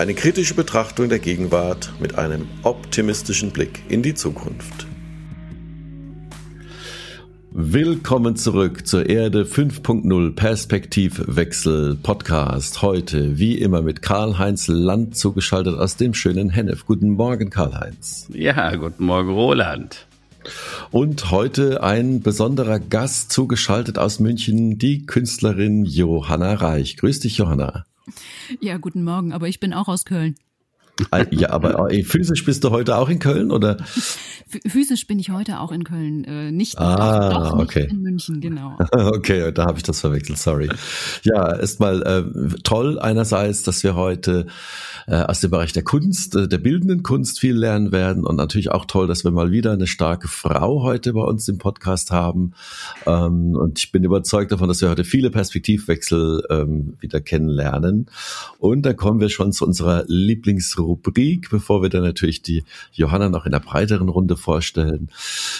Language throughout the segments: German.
Eine kritische Betrachtung der Gegenwart mit einem optimistischen Blick in die Zukunft. Willkommen zurück zur Erde 5.0 Perspektivwechsel Podcast. Heute wie immer mit Karl-Heinz Land zugeschaltet aus dem schönen Hennef. Guten Morgen, Karl-Heinz. Ja, guten Morgen, Roland. Und heute ein besonderer Gast zugeschaltet aus München, die Künstlerin Johanna Reich. Grüß dich, Johanna. Ja, guten Morgen, aber ich bin auch aus Köln. Ja, aber äh, physisch bist du heute auch in Köln, oder? Physisch bin ich heute auch in Köln, äh, nicht, ah, doch, nicht okay. in München, genau. Okay, da habe ich das verwechselt, sorry. Ja, erstmal äh, toll einerseits, dass wir heute äh, aus dem Bereich der Kunst, äh, der bildenden Kunst viel lernen werden und natürlich auch toll, dass wir mal wieder eine starke Frau heute bei uns im Podcast haben. Ähm, und ich bin überzeugt davon, dass wir heute viele Perspektivwechsel ähm, wieder kennenlernen. Und da kommen wir schon zu unserer Lieblingsrubrik, bevor wir dann natürlich die Johanna noch in der breiteren Runde vorstellen.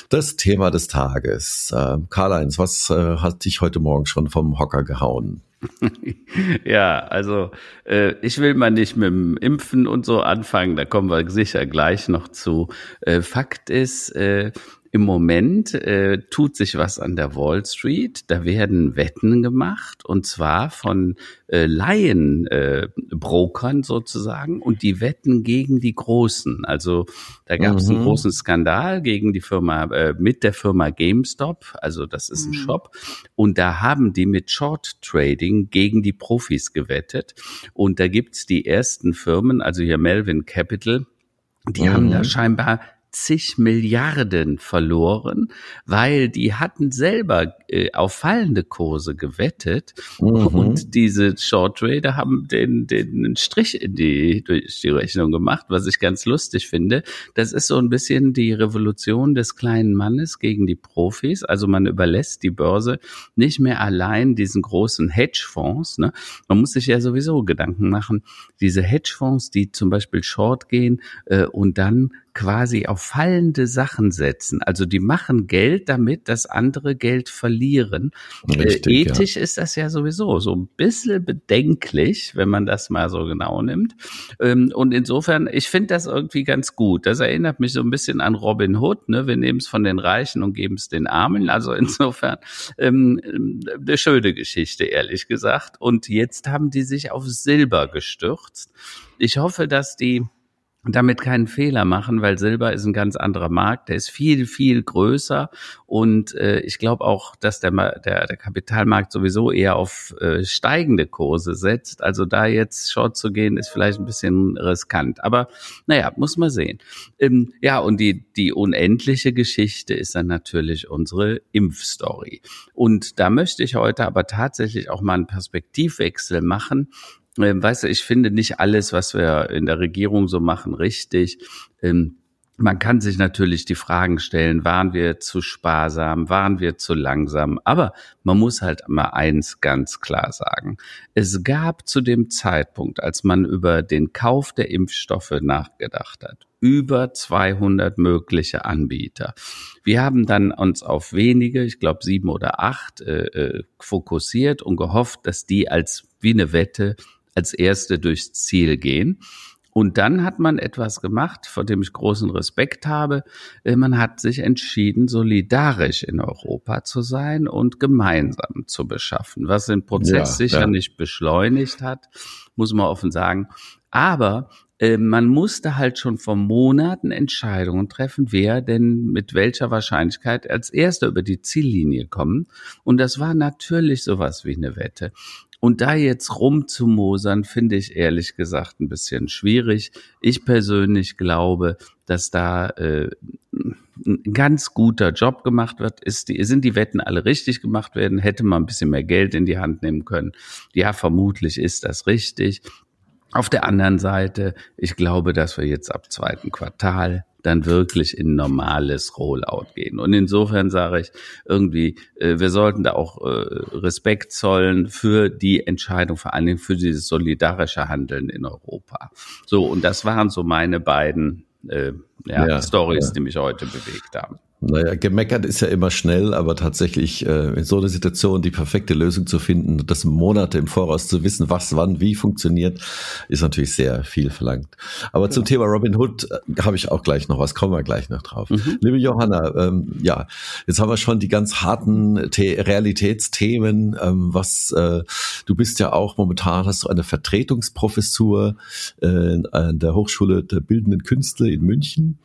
Das Thema des Tages. Ähm, Karl-Heinz, was äh, hat dich heute Morgen schon vom Hocker gehauen? ja, also äh, ich will mal nicht mit dem Impfen und so anfangen, da kommen wir sicher gleich noch zu. Äh, Fakt ist, äh, im Moment äh, tut sich was an der Wall Street. Da werden Wetten gemacht und zwar von äh, Laienbrokern äh, sozusagen und die wetten gegen die Großen. Also da gab es mhm. einen großen Skandal gegen die Firma äh, mit der Firma GameStop. Also das ist ein mhm. Shop und da haben die mit Short Trading gegen die Profis gewettet und da gibt's die ersten Firmen, also hier Melvin Capital. Die mhm. haben da mhm. scheinbar zig Milliarden verloren, weil die hatten selber äh, auf fallende Kurse gewettet mhm. und diese Short Trader haben den, den Strich in die, durch die Rechnung gemacht, was ich ganz lustig finde. Das ist so ein bisschen die Revolution des kleinen Mannes gegen die Profis. Also man überlässt die Börse nicht mehr allein diesen großen Hedgefonds. Ne? Man muss sich ja sowieso Gedanken machen, diese Hedgefonds, die zum Beispiel Short gehen äh, und dann quasi auf fallende Sachen setzen. Also die machen Geld damit, dass andere Geld verlieren. Richtig, äh, ethisch ja. ist das ja sowieso so ein bisschen bedenklich, wenn man das mal so genau nimmt. Ähm, und insofern, ich finde das irgendwie ganz gut. Das erinnert mich so ein bisschen an Robin Hood. Ne? Wir nehmen es von den Reichen und geben es den Armen. Also insofern ähm, eine schöne Geschichte, ehrlich gesagt. Und jetzt haben die sich auf Silber gestürzt. Ich hoffe, dass die damit keinen Fehler machen, weil Silber ist ein ganz anderer Markt, der ist viel, viel größer und äh, ich glaube auch, dass der, der, der Kapitalmarkt sowieso eher auf äh, steigende Kurse setzt. Also da jetzt Short zu gehen, ist vielleicht ein bisschen riskant. Aber naja, muss man sehen. Ähm, ja, und die, die unendliche Geschichte ist dann natürlich unsere Impfstory. Und da möchte ich heute aber tatsächlich auch mal einen Perspektivwechsel machen weißt du, ich finde nicht alles, was wir in der Regierung so machen, richtig. Ähm, man kann sich natürlich die Fragen stellen, waren wir zu sparsam, waren wir zu langsam, aber man muss halt mal eins ganz klar sagen. Es gab zu dem Zeitpunkt, als man über den Kauf der Impfstoffe nachgedacht hat, über 200 mögliche Anbieter. Wir haben dann uns auf wenige, ich glaube sieben oder acht, äh, äh, fokussiert und gehofft, dass die als wie eine Wette als Erste durchs Ziel gehen. Und dann hat man etwas gemacht, vor dem ich großen Respekt habe. Äh, man hat sich entschieden, solidarisch in Europa zu sein und gemeinsam zu beschaffen, was den Prozess ja, sicher ja. nicht beschleunigt hat, muss man offen sagen. Aber äh, man musste halt schon vor Monaten Entscheidungen treffen, wer denn mit welcher Wahrscheinlichkeit als erster über die Ziellinie kommen. Und das war natürlich sowas wie eine Wette. Und da jetzt rumzumosern, finde ich ehrlich gesagt ein bisschen schwierig. Ich persönlich glaube, dass da äh, ein ganz guter Job gemacht wird. Ist die, sind die Wetten alle richtig gemacht werden? Hätte man ein bisschen mehr Geld in die Hand nehmen können? Ja, vermutlich ist das richtig. Auf der anderen Seite, ich glaube, dass wir jetzt ab zweiten Quartal dann wirklich in normales Rollout gehen. Und insofern sage ich irgendwie, äh, wir sollten da auch äh, Respekt zollen für die Entscheidung, vor allen Dingen für dieses solidarische Handeln in Europa. So, und das waren so meine beiden äh, ja, ja, Stories, ja. die mich heute bewegt haben. Naja, gemeckert ist ja immer schnell, aber tatsächlich äh, in so einer Situation die perfekte Lösung zu finden, das Monate im Voraus zu wissen, was wann wie funktioniert, ist natürlich sehr viel verlangt. Aber ja. zum Thema Robin Hood äh, habe ich auch gleich noch was, kommen wir gleich noch drauf. Mhm. Liebe Johanna, ähm, ja, jetzt haben wir schon die ganz harten The Realitätsthemen. Ähm, was äh, du bist ja auch momentan hast du eine Vertretungsprofessur äh, an der Hochschule der Bildenden Künste in München.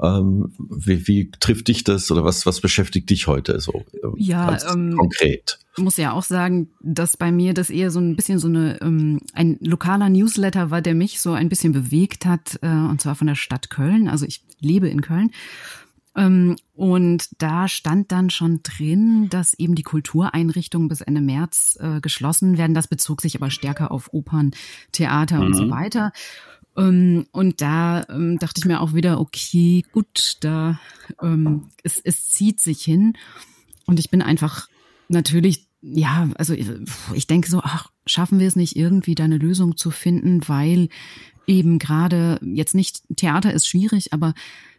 Ähm, wie, wie trifft dich das oder was, was beschäftigt dich heute so ähm, ja, ähm, konkret? Ich muss ja auch sagen, dass bei mir das eher so ein bisschen so eine ähm, ein lokaler Newsletter war, der mich so ein bisschen bewegt hat, äh, und zwar von der Stadt Köln. Also ich lebe in Köln. Ähm, und da stand dann schon drin, dass eben die Kultureinrichtungen bis Ende März äh, geschlossen werden. Das bezog sich aber stärker auf Opern, Theater mhm. und so mhm. weiter. Ähm, und da ähm, dachte ich mir auch wieder, okay, gut, da ähm, es, es zieht sich hin. Und ich bin einfach natürlich, ja, also ich denke so, ach, schaffen wir es nicht irgendwie da eine Lösung zu finden, weil eben gerade jetzt nicht Theater ist schwierig, aber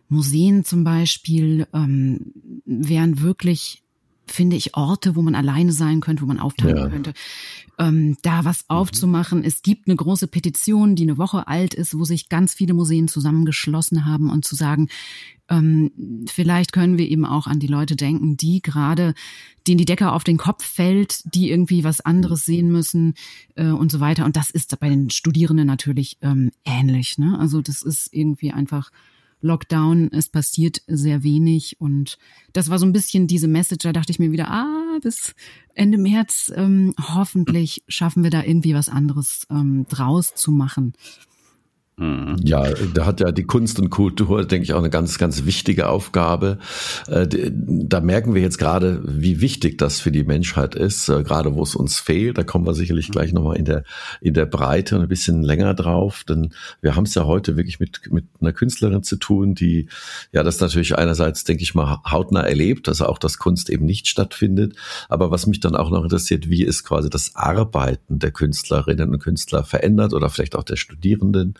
Museen zum Beispiel ähm, wären wirklich finde ich, Orte, wo man alleine sein könnte, wo man aufteilen ja. könnte, ähm, da was mhm. aufzumachen. Es gibt eine große Petition, die eine Woche alt ist, wo sich ganz viele Museen zusammengeschlossen haben und zu sagen, ähm, vielleicht können wir eben auch an die Leute denken, die gerade, denen die Decke auf den Kopf fällt, die irgendwie was anderes sehen müssen äh, und so weiter. Und das ist bei den Studierenden natürlich ähm, ähnlich. Ne? Also das ist irgendwie einfach Lockdown, es passiert sehr wenig und das war so ein bisschen diese Message, da dachte ich mir wieder, ah, bis Ende März ähm, hoffentlich schaffen wir da irgendwie was anderes ähm, draus zu machen. Mhm. Ja, da hat ja die Kunst und Kultur, denke ich, auch eine ganz, ganz wichtige Aufgabe. Äh, da merken wir jetzt gerade, wie wichtig das für die Menschheit ist, äh, gerade wo es uns fehlt. Da kommen wir sicherlich gleich nochmal in der, in der Breite und ein bisschen länger drauf, denn wir haben es ja heute wirklich mit, mit einer Künstlerin zu tun, die ja das natürlich einerseits, denke ich mal, hautnah erlebt, also auch, dass Kunst eben nicht stattfindet. Aber was mich dann auch noch interessiert, wie ist quasi das Arbeiten der Künstlerinnen und Künstler verändert oder vielleicht auch der Studierenden.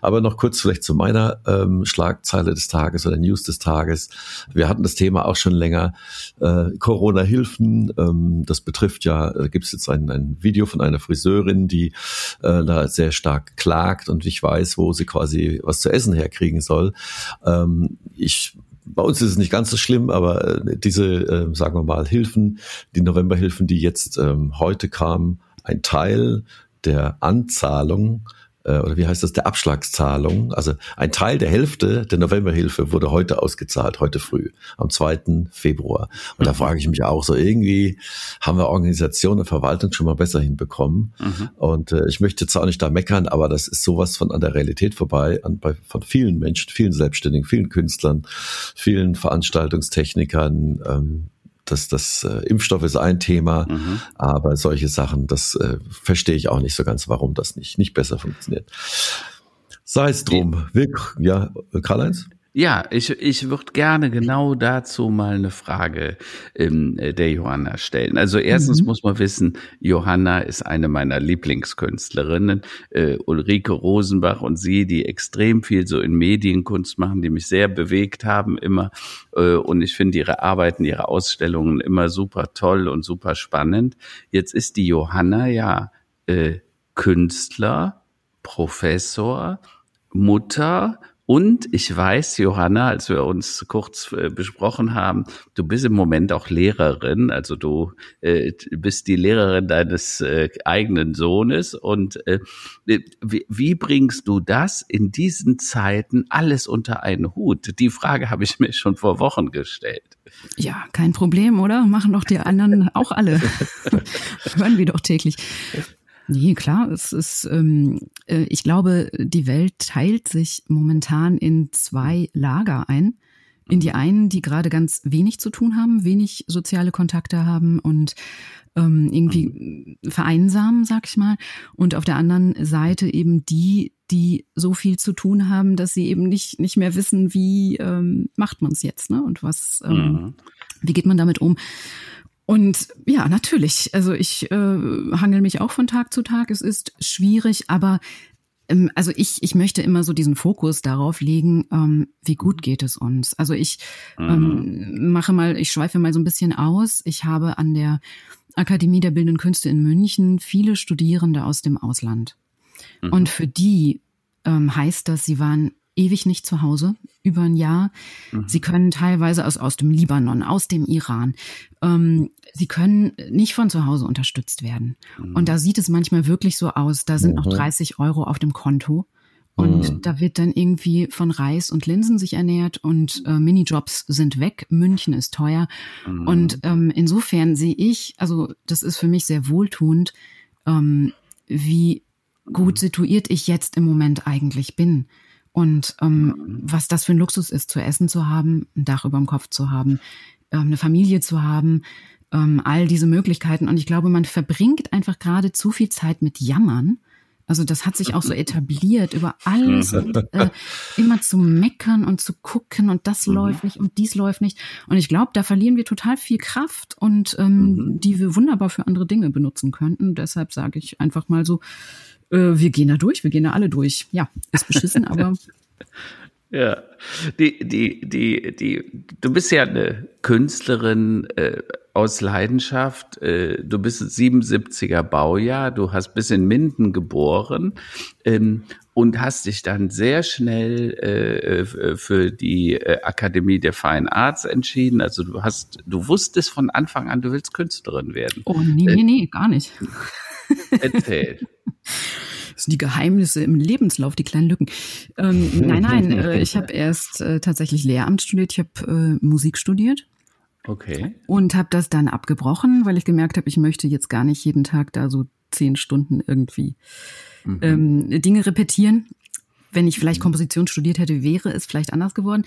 Aber noch kurz vielleicht zu meiner ähm, Schlagzeile des Tages oder News des Tages. Wir hatten das Thema auch schon länger. Äh, Corona-Hilfen, ähm, das betrifft ja, da gibt es jetzt ein, ein Video von einer Friseurin, die äh, da sehr stark klagt und ich weiß, wo sie quasi was zu essen herkriegen soll. Ähm, ich bei uns ist es nicht ganz so schlimm, aber äh, diese, äh, sagen wir mal, Hilfen, die Novemberhilfen, die jetzt ähm, heute kamen, ein Teil der Anzahlung äh, oder wie heißt das, der Abschlagszahlung. Also ein Teil der Hälfte der Novemberhilfe wurde heute ausgezahlt, heute früh, am 2. Februar. Und da frage ich mich auch so, irgendwie haben wir Organisation und Verwaltung schon mal besser hinbekommen. Mhm. Und äh, ich möchte jetzt auch nicht da meckern, aber das ist sowas von an der Realität vorbei, an, bei, von vielen Menschen, vielen Selbstständigen, vielen Künstlern, vielen Veranstaltungstechnikern, ähm, das, das äh, Impfstoff ist ein Thema, mhm. aber solche Sachen, das äh, verstehe ich auch nicht so ganz, warum das nicht, nicht besser funktioniert. Sei es drum. Wir, ja, Karl-Heinz? Ja, ich, ich würde gerne genau dazu mal eine Frage ähm, der Johanna stellen. Also erstens mhm. muss man wissen, Johanna ist eine meiner Lieblingskünstlerinnen. Äh, Ulrike Rosenbach und sie, die extrem viel so in Medienkunst machen, die mich sehr bewegt haben immer. Äh, und ich finde ihre Arbeiten, ihre Ausstellungen immer super toll und super spannend. Jetzt ist die Johanna ja äh, Künstler, Professor, Mutter, und ich weiß, Johanna, als wir uns kurz äh, besprochen haben, du bist im Moment auch Lehrerin, also du äh, bist die Lehrerin deines äh, eigenen Sohnes. Und äh, wie, wie bringst du das in diesen Zeiten alles unter einen Hut? Die Frage habe ich mir schon vor Wochen gestellt. Ja, kein Problem, oder? Machen doch die anderen auch alle. Hören wir doch täglich. Nee, klar, es ist, ähm, äh, ich glaube, die Welt teilt sich momentan in zwei Lager ein. In die einen, die gerade ganz wenig zu tun haben, wenig soziale Kontakte haben und ähm, irgendwie vereinsamen, sag ich mal. Und auf der anderen Seite eben die, die so viel zu tun haben, dass sie eben nicht, nicht mehr wissen, wie ähm, macht man es jetzt, ne? Und was, ähm, mhm. wie geht man damit um? Und ja, natürlich. Also ich äh, hangel mich auch von Tag zu Tag. Es ist schwierig, aber ähm, also ich, ich möchte immer so diesen Fokus darauf legen, ähm, wie gut geht es uns. Also ich ähm, mhm. mache mal, ich schweife mal so ein bisschen aus. Ich habe an der Akademie der Bildenden Künste in München viele Studierende aus dem Ausland. Mhm. Und für die ähm, heißt das, sie waren ewig nicht zu Hause, über ein Jahr. Mhm. Sie können teilweise aus, aus dem Libanon, aus dem Iran. Ähm, sie können nicht von zu Hause unterstützt werden. Mhm. Und da sieht es manchmal wirklich so aus, da sind mhm. noch 30 Euro auf dem Konto. Und mhm. da wird dann irgendwie von Reis und Linsen sich ernährt und äh, Minijobs sind weg. München ist teuer. Mhm. Und ähm, insofern sehe ich, also das ist für mich sehr wohltuend, ähm, wie gut situiert ich jetzt im Moment eigentlich bin. Und ähm, was das für ein Luxus ist, zu essen zu haben, ein Dach über dem Kopf zu haben, ähm, eine Familie zu haben, ähm, all diese Möglichkeiten. Und ich glaube, man verbringt einfach gerade zu viel Zeit mit Jammern. Also das hat sich auch so etabliert, über alles und, äh, immer zu meckern und zu gucken und das mhm. läuft nicht und dies läuft nicht. Und ich glaube, da verlieren wir total viel Kraft und ähm, mhm. die wir wunderbar für andere Dinge benutzen könnten. Deshalb sage ich einfach mal so, äh, wir gehen da durch, wir gehen da alle durch. Ja, ist beschissen, aber. Ja, die, die, die, die, du bist ja eine Künstlerin äh, aus Leidenschaft. Äh, du bist 77er Baujahr, du hast bis in Minden geboren ähm, und hast dich dann sehr schnell äh, äh für die äh, Akademie der Fine Arts entschieden. Also du hast, du wusstest von Anfang an, du willst Künstlerin werden. Oh nee, nee, nee, gar nicht. Erzähl. Das sind die Geheimnisse im Lebenslauf, die kleinen Lücken. Ähm, nein, nein, äh, ich habe erst äh, tatsächlich Lehramt studiert, ich habe äh, Musik studiert. Okay. Und habe das dann abgebrochen, weil ich gemerkt habe, ich möchte jetzt gar nicht jeden Tag da so zehn Stunden irgendwie mhm. ähm, Dinge repetieren wenn ich vielleicht. Komposition studiert hätte, wäre es vielleicht anders geworden.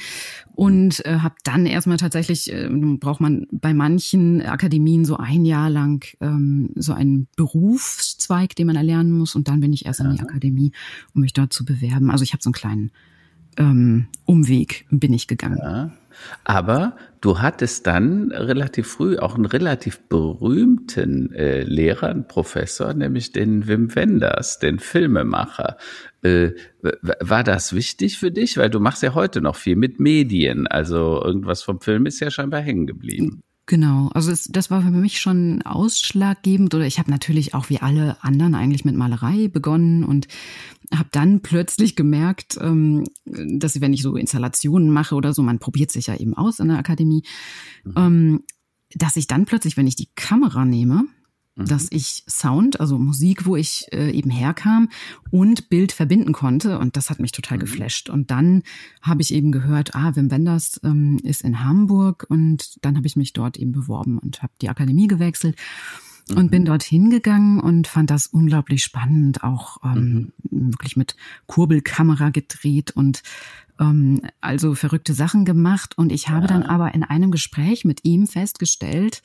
Und äh, habe dann erstmal tatsächlich, äh, braucht man bei manchen Akademien so ein Jahr lang ähm, so einen Berufszweig, den man erlernen muss. Und dann bin ich erst ja. in die Akademie, um mich dort zu bewerben. Also ich habe so einen kleinen ähm, Umweg bin ich gegangen. Ja. Aber du hattest dann relativ früh auch einen relativ berühmten äh, Lehrer, einen Professor, nämlich den Wim Wenders, den Filmemacher. Äh, war das wichtig für dich? Weil du machst ja heute noch viel mit Medien. Also irgendwas vom Film ist ja scheinbar hängen geblieben. Genau, also es, das war für mich schon ausschlaggebend oder ich habe natürlich auch wie alle anderen eigentlich mit Malerei begonnen und habe dann plötzlich gemerkt, ähm, dass wenn ich so Installationen mache oder so, man probiert sich ja eben aus in der Akademie, mhm. ähm, dass ich dann plötzlich, wenn ich die Kamera nehme, mhm. dass ich Sound, also Musik, wo ich äh, eben herkam und Bild verbinden konnte und das hat mich total mhm. geflasht. Und dann habe ich eben gehört, ah, Wim Wenders ähm, ist in Hamburg und dann habe ich mich dort eben beworben und habe die Akademie gewechselt und bin mhm. dort hingegangen und fand das unglaublich spannend, auch ähm, mhm. wirklich mit Kurbelkamera gedreht und ähm, also verrückte Sachen gemacht. Und ich habe ja. dann aber in einem Gespräch mit ihm festgestellt,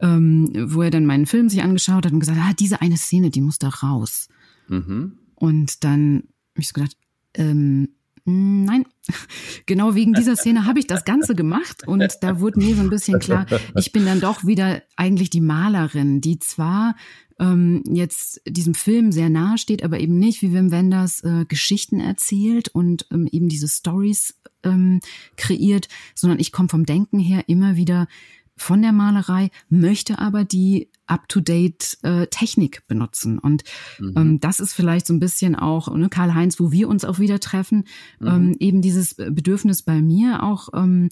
ähm, wo er dann meinen Film sich angeschaut hat und gesagt hat, ah, diese eine Szene, die muss da raus. Mhm. Und dann habe ich so gedacht, ähm, nein, genau wegen dieser Szene habe ich das Ganze gemacht und da wurde mir so ein bisschen klar, ich bin dann doch wieder eigentlich die Malerin, die zwar ähm, jetzt diesem Film sehr nahe steht, aber eben nicht, wie Wim Wenders äh, Geschichten erzählt und ähm, eben diese Stories ähm, kreiert, sondern ich komme vom Denken her immer wieder von der Malerei, möchte aber die up-to-date äh, Technik benutzen. Und mhm. ähm, das ist vielleicht so ein bisschen auch, ne, Karl-Heinz, wo wir uns auch wieder treffen, mhm. ähm, eben dieses Bedürfnis bei mir auch, ähm,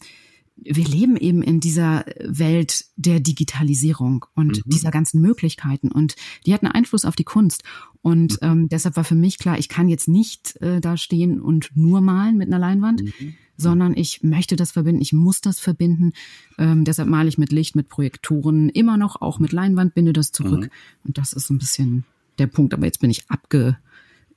wir leben eben in dieser Welt der Digitalisierung und mhm. dieser ganzen Möglichkeiten und die hat einen Einfluss auf die Kunst. Und mhm. ähm, deshalb war für mich klar, ich kann jetzt nicht äh, da stehen und nur malen mit einer Leinwand, mhm sondern ich möchte das verbinden, ich muss das verbinden. Ähm, deshalb male ich mit Licht, mit Projektoren, immer noch auch mit Leinwand, binde das zurück. Mhm. Und das ist ein bisschen der Punkt. Aber jetzt bin ich abge,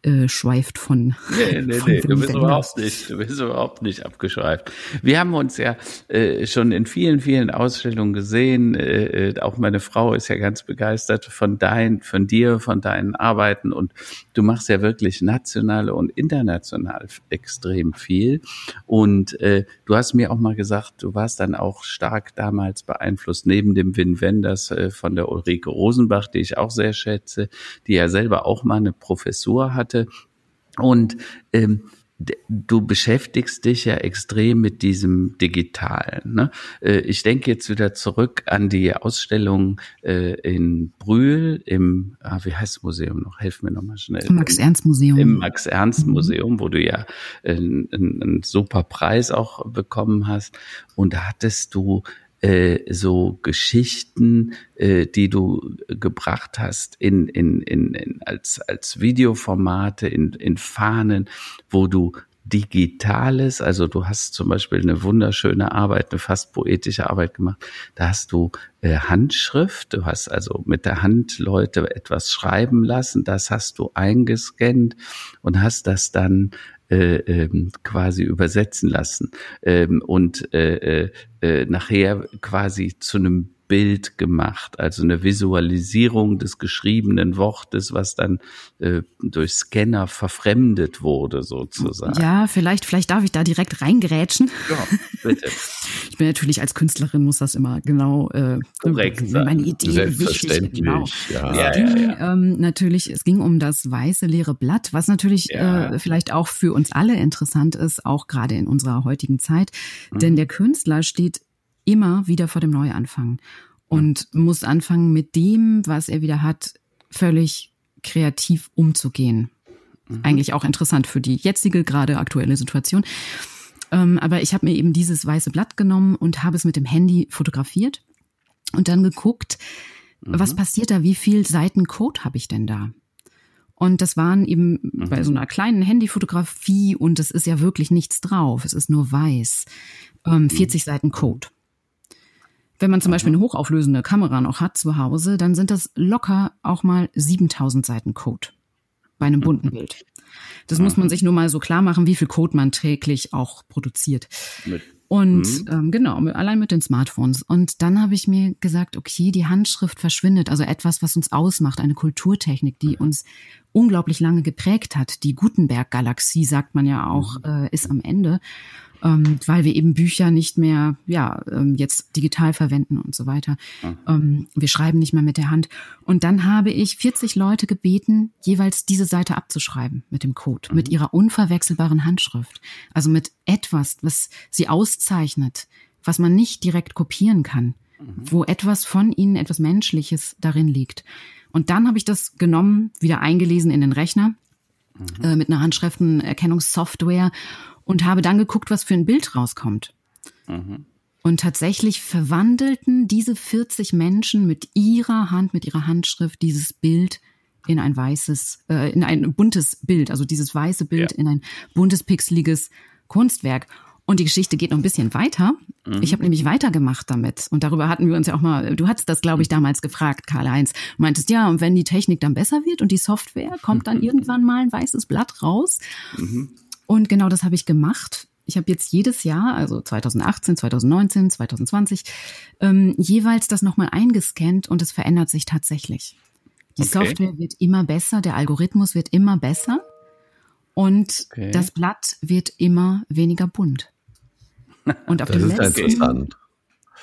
abgeschweift von. Nee, nee, von nee, du bist überhaupt nicht, du bist überhaupt nicht abgeschweift. Wir haben uns ja äh, schon in vielen, vielen Ausstellungen gesehen. Äh, äh, auch meine Frau ist ja ganz begeistert von dein, von dir, von deinen Arbeiten und du machst ja wirklich national und international extrem viel. Und äh, du hast mir auch mal gesagt, du warst dann auch stark damals beeinflusst, neben dem Win Wenders äh, von der Ulrike Rosenbach, die ich auch sehr schätze, die ja selber auch mal eine Professur hatte. Und ähm, du beschäftigst dich ja extrem mit diesem Digitalen. Ne? Äh, Ich denke jetzt wieder zurück an die Ausstellung äh, in Brühl im, ah, wie heißt das Museum noch? Helf mir nochmal schnell. Max-Ernst-Museum. Im Max-Ernst-Museum, wo du ja einen, einen, einen super Preis auch bekommen hast. Und da hattest du äh, so Geschichten, äh, die du gebracht hast in, in, in, in als, als Videoformate, in, in Fahnen, wo du Digitales, also du hast zum Beispiel eine wunderschöne Arbeit, eine fast poetische Arbeit gemacht. Da hast du äh, Handschrift, du hast also mit der Hand Leute etwas schreiben lassen, das hast du eingescannt und hast das dann äh, ähm, quasi übersetzen lassen ähm, und äh, äh, äh, nachher quasi zu einem Bild gemacht, also eine Visualisierung des geschriebenen Wortes, was dann äh, durch Scanner verfremdet wurde sozusagen. Ja, vielleicht, vielleicht darf ich da direkt reingrätschen. Ja, bitte. Ich bin natürlich als Künstlerin muss das immer genau äh, Korrekt sein. meine Idee Selbstverständlich. wichtig, genau. Ja. Ja, Es ging ähm, natürlich, es ging um das weiße leere Blatt, was natürlich Ja. äh, vielleicht auch für uns alle interessant ist, auch gerade in unserer heutigen Zeit. Mhm. Denn der Künstler steht immer wieder vor dem Neuanfang und muss anfangen, mit dem, was er wieder hat, völlig kreativ umzugehen. Mhm. Eigentlich auch interessant für die jetzige, gerade aktuelle Situation. Ähm, aber ich habe mir eben dieses weiße Blatt genommen und habe es mit dem Handy fotografiert und dann geguckt, was passiert da, wie viel Seiten Code habe ich denn da? Und das waren eben bei so einer kleinen Handyfotografie und es ist ja wirklich nichts drauf, es ist nur weiß, ähm, 40 Seiten Code. Wenn man zum Beispiel eine hochauflösende Kamera noch hat zu Hause, dann sind das locker auch mal 7000 Seiten Code bei einem bunten Bild. Das muss man sich nur mal so klar machen, wie viel Code man täglich auch produziert. Mit, Und ähm, genau, allein mit den Smartphones. Und dann habe ich mir gesagt, okay, die Handschrift verschwindet, also etwas, was uns ausmacht, eine Kulturtechnik, die uns unglaublich lange geprägt hat. Die Gutenberg-Galaxie, sagt man ja auch, äh, ist am Ende, ähm, weil wir eben Bücher nicht mehr, ja, ähm, jetzt digital verwenden und so weiter. Ähm, wir schreiben nicht mehr mit der Hand. Und dann habe ich 40 Leute gebeten, jeweils diese Seite abzuschreiben mit dem Code, mit ihrer unverwechselbaren Handschrift. Also mit etwas, was sie auszeichnet, was man nicht direkt kopieren kann, wo etwas von ihnen, etwas Menschliches darin liegt. Und dann habe ich das genommen, wieder eingelesen in den Rechner äh, mit einer Handschriftenerkennungssoftware und habe dann geguckt, was für ein Bild rauskommt. Und tatsächlich verwandelten diese 40 Menschen mit ihrer Hand, mit ihrer Handschrift dieses Bild in ein weißes, äh, in ein buntes Bild, also dieses weiße Bild Ja. in ein buntes, pixeliges Kunstwerk. Und die Geschichte geht noch ein bisschen weiter. Ich habe nämlich weitergemacht damit. Und darüber hatten wir uns ja auch mal, du hattest das, glaube ich, damals gefragt, Karl-Heinz. Meintest, ja, und wenn die Technik dann besser wird und die Software, kommt dann irgendwann mal ein weißes Blatt raus. Und genau das habe ich gemacht. Ich habe jetzt jedes Jahr, also 2018, 2019, 2020, ähm, jeweils das nochmal eingescannt und es verändert sich tatsächlich. Die Okay. Software wird immer besser, der Algorithmus wird immer besser und Okay. das Blatt wird immer weniger bunt. Und auf Das dem ja letzten interessant.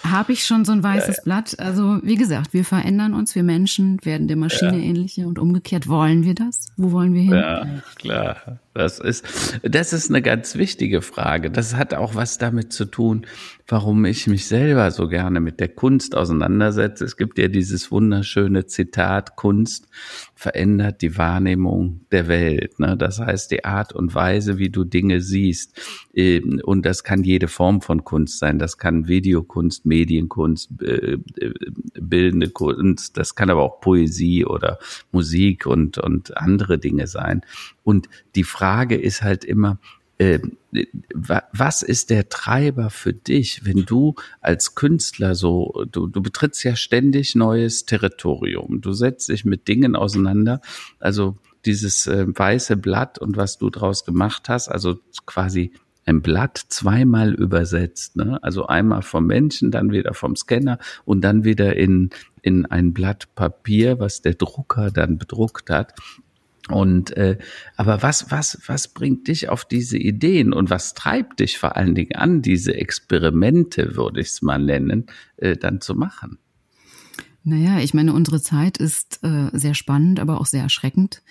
habe ich schon so ein weißes Blatt. Also wie gesagt, wir verändern uns, wir Menschen werden der Maschine ähnlicher und umgekehrt. Wollen wir das? Wo wollen wir hin? Ja, klar. Das ist, das ist eine ganz wichtige Frage. Das hat auch was damit zu tun, warum ich mich selber so gerne mit der Kunst auseinandersetze. Es gibt ja dieses wunderschöne Zitat, Kunst verändert die Wahrnehmung der Welt. Ne? Das heißt, die Art und Weise, wie du Dinge siehst. Ähm, Und das kann jede Form von Kunst sein. Das kann Videokunst, Medienkunst, äh, äh, bildende Kunst. Das kann aber auch Poesie oder Musik und, und andere Dinge sein. Und die Frage ist halt immer, äh, wa- was ist der Treiber für dich, wenn du als Künstler so, du, du betrittst ja ständig neues Territorium, du setzt dich mit Dingen auseinander. Also dieses äh, weiße Blatt und was du draus gemacht hast, also quasi ein Blatt zweimal übersetzt. Ne? Also einmal vom Menschen, dann wieder vom Scanner und dann wieder in, in ein Blatt Papier, was der Drucker dann bedruckt hat. Und äh, aber was was was bringt dich auf diese Ideen und was treibt dich vor allen Dingen an, diese Experimente, würde ich es mal nennen, äh, dann zu machen? Naja, ich meine, unsere Zeit ist äh, sehr spannend, aber auch sehr erschreckend.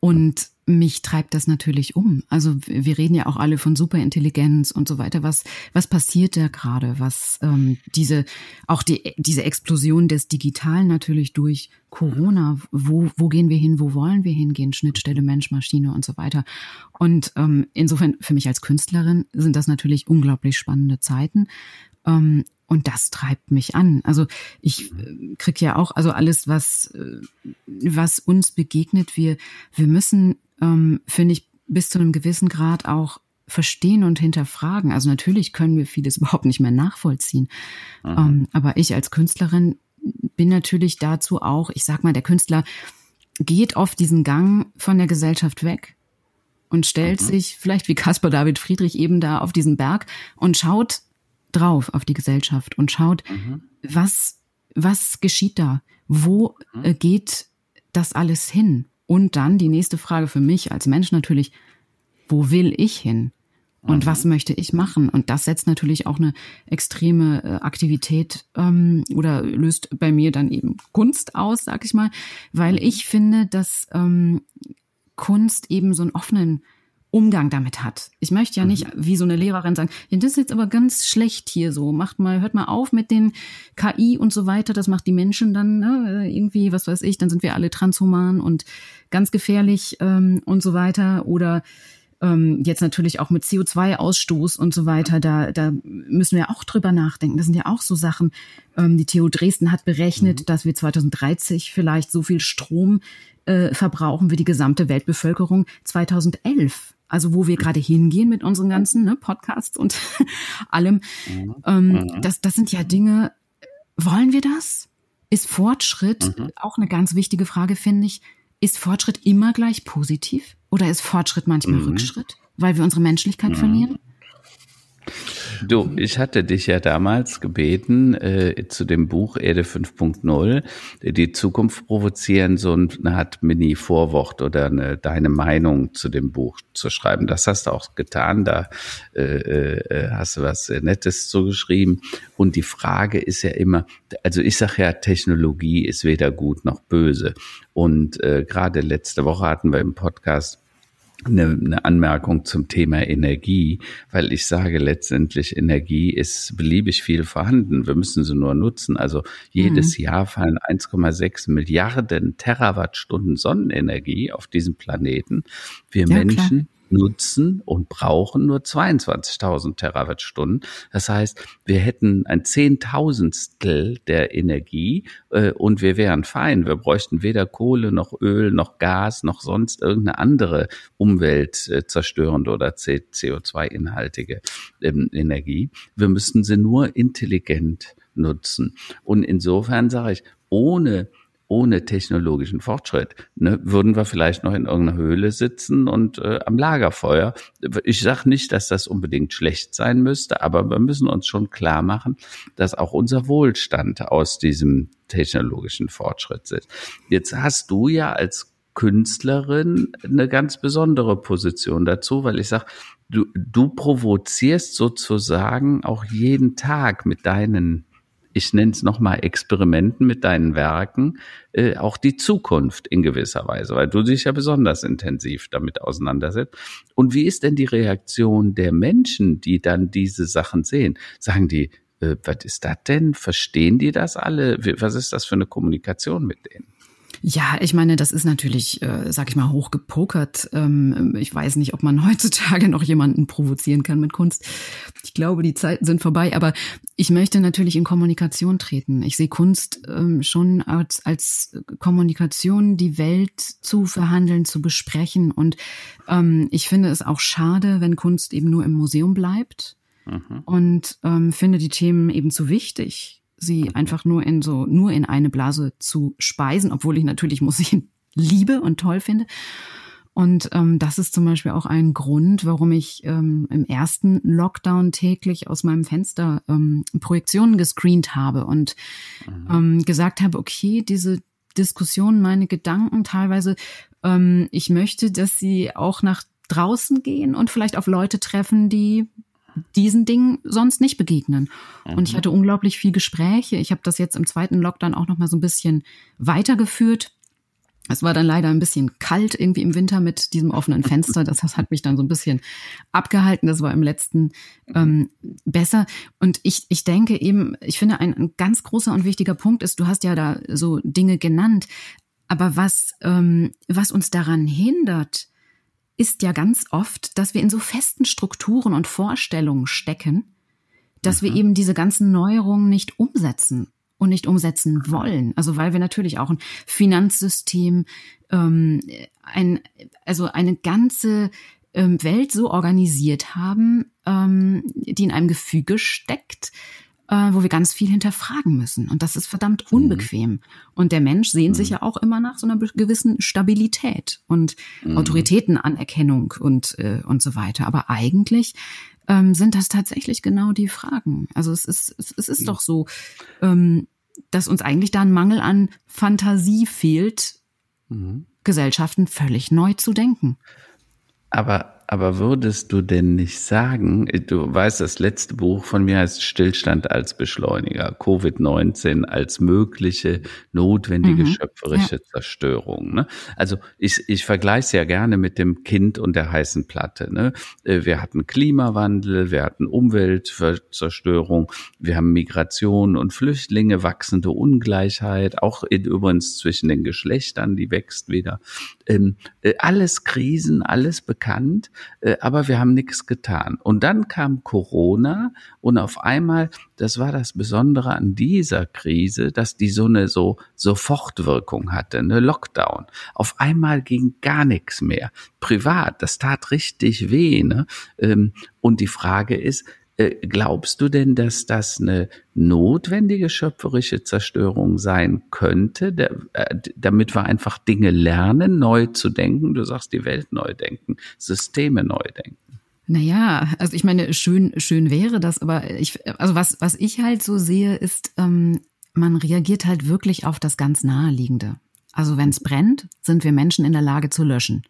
Und mich treibt das natürlich um. Also wir reden ja auch alle von Superintelligenz und so weiter. Was was passiert da gerade? Was ähm, diese auch die diese Explosion des Digitalen natürlich durch Corona. Wo wo gehen wir hin? Wo wollen wir hingehen? Schnittstelle Mensch Maschine und so weiter. Und ähm, insofern für mich als Künstlerin sind das natürlich unglaublich spannende Zeiten. Ähm, und das treibt mich an. Also ich äh, krieg ja auch, also alles, was, äh, was uns begegnet, wir, wir müssen ähm, finde ich, bis zu einem gewissen Grad auch verstehen und hinterfragen. Also natürlich können wir vieles überhaupt nicht mehr nachvollziehen. Ähm, aber ich als Künstlerin bin natürlich dazu auch, ich sag mal, der Künstler geht oft diesen Gang von der Gesellschaft weg und stellt mhm. sich vielleicht wie Caspar David Friedrich eben da auf diesen Berg und schaut drauf auf die Gesellschaft und schaut, mhm. was, was geschieht da? Wo mhm. äh, geht das alles hin? Und dann die nächste Frage für mich als Mensch natürlich, wo will ich hin? Und mhm. was möchte ich machen? Und das setzt natürlich auch eine extreme äh, Aktivität ähm, oder löst bei mir dann eben Kunst aus, sag ich mal, weil mhm. ich finde, dass ähm, Kunst eben so einen offenen Umgang damit hat. Ich möchte ja nicht mhm. wie so eine Lehrerin sagen, ja, das ist jetzt aber ganz schlecht hier so. Macht mal, hört mal auf mit den KI und so weiter. Das macht die Menschen dann ne, irgendwie, was weiß ich, dann sind wir alle transhuman und ganz gefährlich ähm, und so weiter. Oder ähm, jetzt natürlich auch mit CO2-Ausstoß und so weiter, da, da müssen wir auch drüber nachdenken. Das sind ja auch so Sachen. Ähm, die TU Dresden hat berechnet, mhm. dass wir 2030 vielleicht so viel Strom äh, verbrauchen wie die gesamte Weltbevölkerung 2011 also wo wir gerade hingehen mit unseren ganzen ne, Podcasts und allem. Mhm. Ähm, mhm. das, das sind ja Dinge, wollen wir das? Ist Fortschritt, mhm. auch eine ganz wichtige Frage, finde ich, ist Fortschritt immer gleich positiv oder ist Fortschritt manchmal mhm. Rückschritt, weil wir unsere Menschlichkeit mhm. verlieren? Du, ich hatte dich ja damals gebeten, äh, zu dem Buch Erde 5.0, die Zukunft provozieren, so eine Art Mini-Vorwort oder eine, deine Meinung zu dem Buch zu schreiben. Das hast du auch getan, da äh, äh, hast du was Nettes zugeschrieben. Und die Frage ist ja immer, also ich sage ja, Technologie ist weder gut noch böse. Und äh, gerade letzte Woche hatten wir im Podcast eine, eine Anmerkung zum Thema Energie, weil ich sage letztendlich, Energie ist beliebig viel vorhanden. Wir müssen sie nur nutzen. Also jedes mhm. Jahr fallen 1,6 Milliarden Terawattstunden Sonnenenergie auf diesem Planeten. Wir ja, Menschen klar nutzen und brauchen nur 22.000 Terawattstunden. Das heißt, wir hätten ein Zehntausendstel der Energie äh, und wir wären fein. Wir bräuchten weder Kohle noch Öl noch Gas noch sonst irgendeine andere umweltzerstörende oder CO2-inhaltige ähm, Energie. Wir müssten sie nur intelligent nutzen. Und insofern sage ich, ohne ohne technologischen Fortschritt ne, würden wir vielleicht noch in irgendeiner Höhle sitzen und äh, am Lagerfeuer. Ich sage nicht, dass das unbedingt schlecht sein müsste, aber wir müssen uns schon klar machen, dass auch unser Wohlstand aus diesem technologischen Fortschritt sitzt. Jetzt hast du ja als Künstlerin eine ganz besondere Position dazu, weil ich sage, du, du provozierst sozusagen auch jeden Tag mit deinen ich nenne es nochmal Experimenten mit deinen Werken, äh, auch die Zukunft in gewisser Weise, weil du dich ja besonders intensiv damit auseinandersetzt. Und wie ist denn die Reaktion der Menschen, die dann diese Sachen sehen? Sagen die, äh, was ist das denn? Verstehen die das alle? Was ist das für eine Kommunikation mit denen? Ja, ich meine, das ist natürlich, äh, sag ich mal, hochgepokert. Ähm, ich weiß nicht, ob man heutzutage noch jemanden provozieren kann mit Kunst. Ich glaube, die Zeiten sind vorbei, aber ich möchte natürlich in Kommunikation treten. Ich sehe Kunst ähm, schon als, als Kommunikation, die Welt zu verhandeln, zu besprechen. Und ähm, ich finde es auch schade, wenn Kunst eben nur im Museum bleibt. Mhm. Und ähm, finde die Themen eben zu wichtig sie einfach nur in so, nur in eine Blase zu speisen, obwohl ich natürlich muss ich liebe und toll finde. Und ähm, das ist zum Beispiel auch ein Grund, warum ich ähm, im ersten Lockdown täglich aus meinem Fenster ähm, Projektionen gescreent habe und mhm. ähm, gesagt habe, okay, diese Diskussionen, meine Gedanken teilweise, ähm, ich möchte, dass sie auch nach draußen gehen und vielleicht auf Leute treffen, die diesen Dingen sonst nicht begegnen. Mhm. Und ich mhm. hatte unglaublich viel Gespräche. Ich habe das jetzt im zweiten Lockdown auch noch mal so ein bisschen weitergeführt es war dann leider ein bisschen kalt irgendwie im Winter mit diesem offenen Fenster. Das hat mich dann so ein bisschen abgehalten. Das war im letzten ähm, besser. Und ich, ich denke eben, ich finde, ein, ein ganz großer und wichtiger Punkt ist, du hast ja da so Dinge genannt, aber was, ähm, was uns daran hindert, ist ja ganz oft, dass wir in so festen Strukturen und Vorstellungen stecken, dass mhm. wir eben diese ganzen Neuerungen nicht umsetzen und nicht umsetzen wollen. Also weil wir natürlich auch ein Finanzsystem, ähm, ein, also eine ganze ähm, Welt so organisiert haben, ähm, die in einem Gefüge steckt, äh, wo wir ganz viel hinterfragen müssen. Und das ist verdammt mhm. unbequem. Mhm. Und der Mensch sehnt mhm. sich ja auch immer nach so einer gewissen Stabilität und mhm. Autoritätenanerkennung und, äh, und so weiter. Aber eigentlich ähm, sind das tatsächlich genau die Fragen. Also es ist, es, es ist doch so, ähm, dass uns eigentlich da ein Mangel an Fantasie fehlt, mhm. Gesellschaften völlig neu zu denken. Aber aber würdest du denn nicht sagen, du weißt, das letzte Buch von mir heißt Stillstand als Beschleuniger, Covid-19 als mögliche notwendige mhm, schöpferische ja. Zerstörung. Ne? Also ich, ich vergleiche es ja gerne mit dem Kind und der heißen Platte. Ne? Äh, wir hatten Klimawandel, wir hatten Umweltzerstörung, wir haben Migration und Flüchtlinge, wachsende Ungleichheit, auch in, übrigens zwischen den Geschlechtern, die wächst wieder. Ähm, äh, alles Krisen, alles bekannt. Äh, aber wir haben nichts getan. Und dann kam Corona und auf einmal, das war das Besondere an dieser Krise, dass die so eine so Sofortwirkung hatte, eine Lockdown. Auf einmal ging gar nichts mehr. Privat, das tat richtig weh. Ne? Ähm, und die Frage ist, glaubst du denn, dass das eine notwendige schöpferische Zerstörung sein könnte, äh, damit wir einfach Dinge lernen, neu zu denken? Du sagst, die Welt neu denken, Systeme neu denken. Naja, also ich meine, schön, schön wäre das, aber ich, also was, was ich halt so sehe, ist, ähm, man reagiert halt wirklich auf das ganz Naheliegende. Also wenn es brennt, sind wir Menschen in der Lage zu löschen.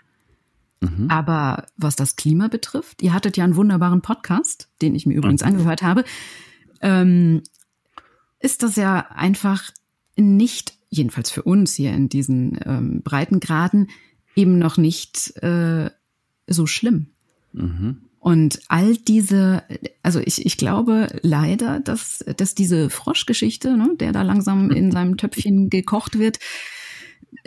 Mhm. Aber was das Klima betrifft, ihr hattet ja einen wunderbaren Podcast, den ich mir übrigens mhm. angehört habe, ähm, ist das ja einfach nicht, jedenfalls für uns hier in diesen ähm, Breitengraden, eben noch nicht äh, so schlimm. Mhm. Und all diese, also ich, ich glaube leider, dass, dass diese Froschgeschichte, ne, der da langsam in seinem Töpfchen gekocht wird,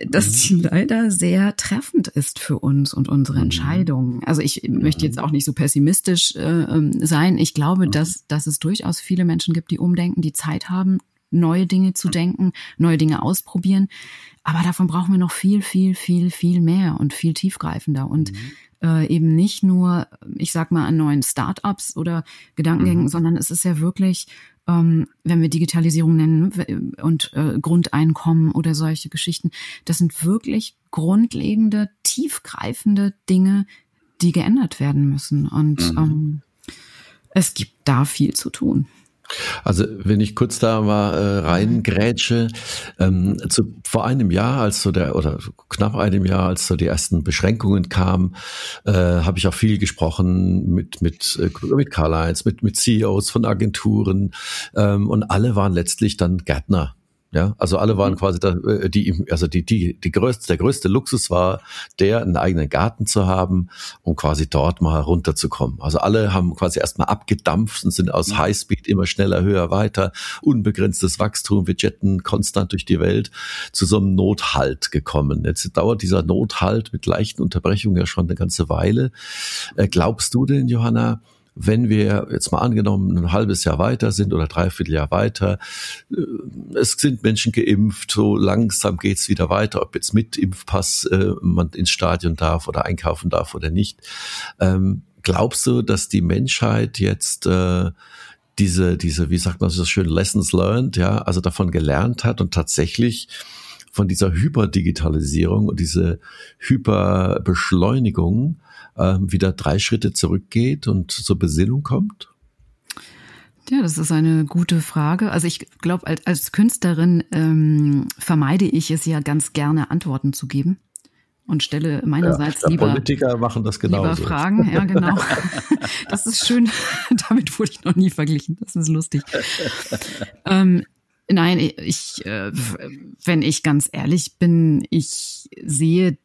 dass mhm. die leider sehr treffend ist für uns und unsere mhm. Entscheidungen. Also ich möchte jetzt auch nicht so pessimistisch äh, ähm, sein. Ich glaube, mhm. dass, dass es durchaus viele Menschen gibt, die umdenken, die Zeit haben, neue Dinge zu denken, neue Dinge ausprobieren. Aber davon brauchen wir noch viel, viel, viel, viel mehr und viel tiefgreifender und mhm. Äh, eben nicht nur, ich sag mal, an neuen Startups oder Gedankengängen, mhm. sondern es ist ja wirklich ähm, wenn wir Digitalisierung nennen und äh, Grundeinkommen oder solche Geschichten, das sind wirklich grundlegende, tiefgreifende Dinge, die geändert werden müssen. Und mhm. ähm, es gibt da viel zu tun. Also wenn ich kurz da mal äh, reingrätsche, ähm, zu, vor einem Jahr, als so der oder knapp einem Jahr, als so die ersten Beschränkungen kamen, äh, habe ich auch viel gesprochen mit mit äh, mit Karl-Heinz, mit mit CEOs von Agenturen ähm, und alle waren letztlich dann Gärtner. Ja, also alle waren mhm. quasi da, äh, die, also die, die, die größte, der größte Luxus war, der einen eigenen Garten zu haben, um quasi dort mal runterzukommen. Also alle haben quasi erstmal abgedampft und sind aus mhm. Highspeed immer schneller, höher, weiter, unbegrenztes Wachstum, wir jetten konstant durch die Welt zu so einem Nothalt gekommen. Jetzt dauert dieser Nothalt mit leichten Unterbrechungen ja schon eine ganze Weile. Äh, glaubst du denn, Johanna, wenn wir jetzt mal angenommen ein halbes Jahr weiter sind oder dreiviertel Jahr weiter, äh, es sind Menschen geimpft, so langsam geht's wieder weiter, ob jetzt mit Impfpass äh, man ins Stadion darf oder einkaufen darf oder nicht. Ähm, glaubst du, dass die Menschheit jetzt äh, diese, diese, wie sagt man so schön, Lessons learned, ja, also davon gelernt hat und tatsächlich von dieser Hyperdigitalisierung und diese Hyperbeschleunigung wieder drei Schritte zurückgeht und zur Besinnung kommt? Ja, das ist eine gute Frage. Also ich glaube, als, als Künstlerin ähm, vermeide ich es ja ganz gerne, Antworten zu geben und stelle meinerseits ja, lieber Politiker machen das genauso. Lieber Fragen, ja genau. Das ist schön. Damit wurde ich noch nie verglichen. Das ist lustig. ähm, nein, ich, äh, wenn ich ganz ehrlich bin, ich sehe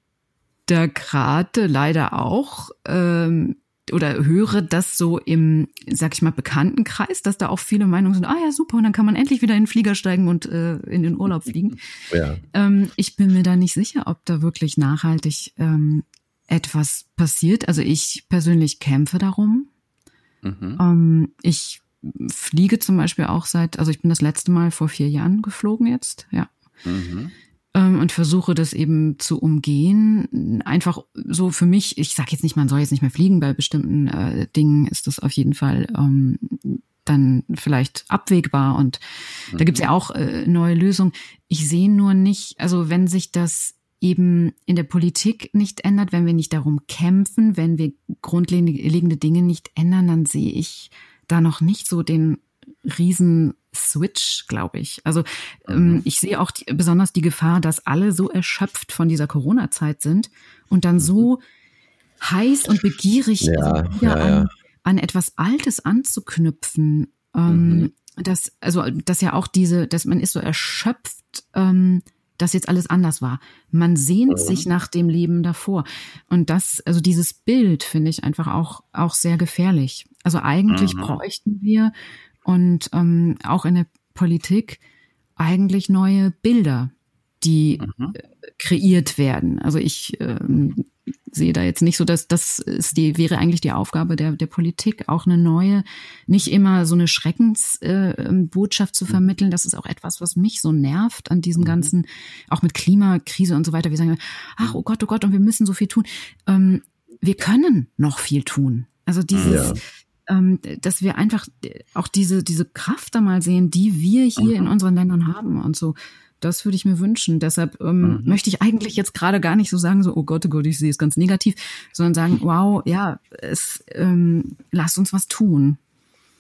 da gerade leider auch ähm, oder höre das so im, sag ich mal, Bekanntenkreis, dass da auch viele Meinungen sind, ah ja, super, und dann kann man endlich wieder in den Flieger steigen und äh, in den Urlaub fliegen. Ja. Ähm, ich bin mir da nicht sicher, ob da wirklich nachhaltig ähm, etwas passiert. Also ich persönlich kämpfe darum. Mhm. Ähm, ich fliege zum Beispiel auch seit, also ich bin das letzte Mal vor vier Jahren geflogen jetzt, ja. Mhm und versuche das eben zu umgehen. Einfach so für mich, ich sage jetzt nicht, man soll jetzt nicht mehr fliegen, bei bestimmten äh, Dingen ist das auf jeden Fall ähm, dann vielleicht abwägbar und mhm. da gibt's ja auch äh, neue Lösungen. Ich sehe nur nicht, also wenn sich das eben in der Politik nicht ändert, wenn wir nicht darum kämpfen, wenn wir grundlegende Dinge nicht ändern, dann sehe ich da noch nicht so den riesen Switch, glaube ich. Also ähm, mhm. ich sehe auch die, besonders die Gefahr, dass alle so erschöpft von dieser Corona-Zeit sind und dann so heiß und begierig ja, also wieder ja, ja. An, an, etwas Altes anzuknüpfen. Ähm, mhm. dass, also, dass ja auch diese, dass man ist so erschöpft, ähm, dass jetzt alles anders war. Man sehnt mhm. sich nach dem Leben davor. Und das, also dieses Bild finde ich einfach auch, auch sehr gefährlich. Also eigentlich mhm. bräuchten wir und ähm, auch in der Politik eigentlich neue Bilder, die mhm. Äh, kreiert werden. Also ich ähm, sehe da jetzt nicht so, dass das ist die wäre eigentlich die Aufgabe der der Politik, auch eine neue, nicht immer so eine Schreckensbotschaft äh, zu mhm. vermitteln. Das ist auch etwas, was mich so nervt an diesem mhm. ganzen, auch mit Klimakrise und so weiter. Wir sagen, ach oh Gott, oh Gott, und wir müssen so viel tun. Ähm, wir können noch viel tun. Also dieses, ja ähm, dass wir einfach auch diese, diese Kraft da mal sehen, die wir hier mhm. in unseren Ländern haben und so. Das würde ich mir wünschen. Deshalb ähm, mhm. möchte ich eigentlich jetzt gerade gar nicht so sagen, so, oh Gott, oh Gott, ich sehe es ganz negativ, sondern sagen, wow, ja, es, ähm, lasst uns was tun.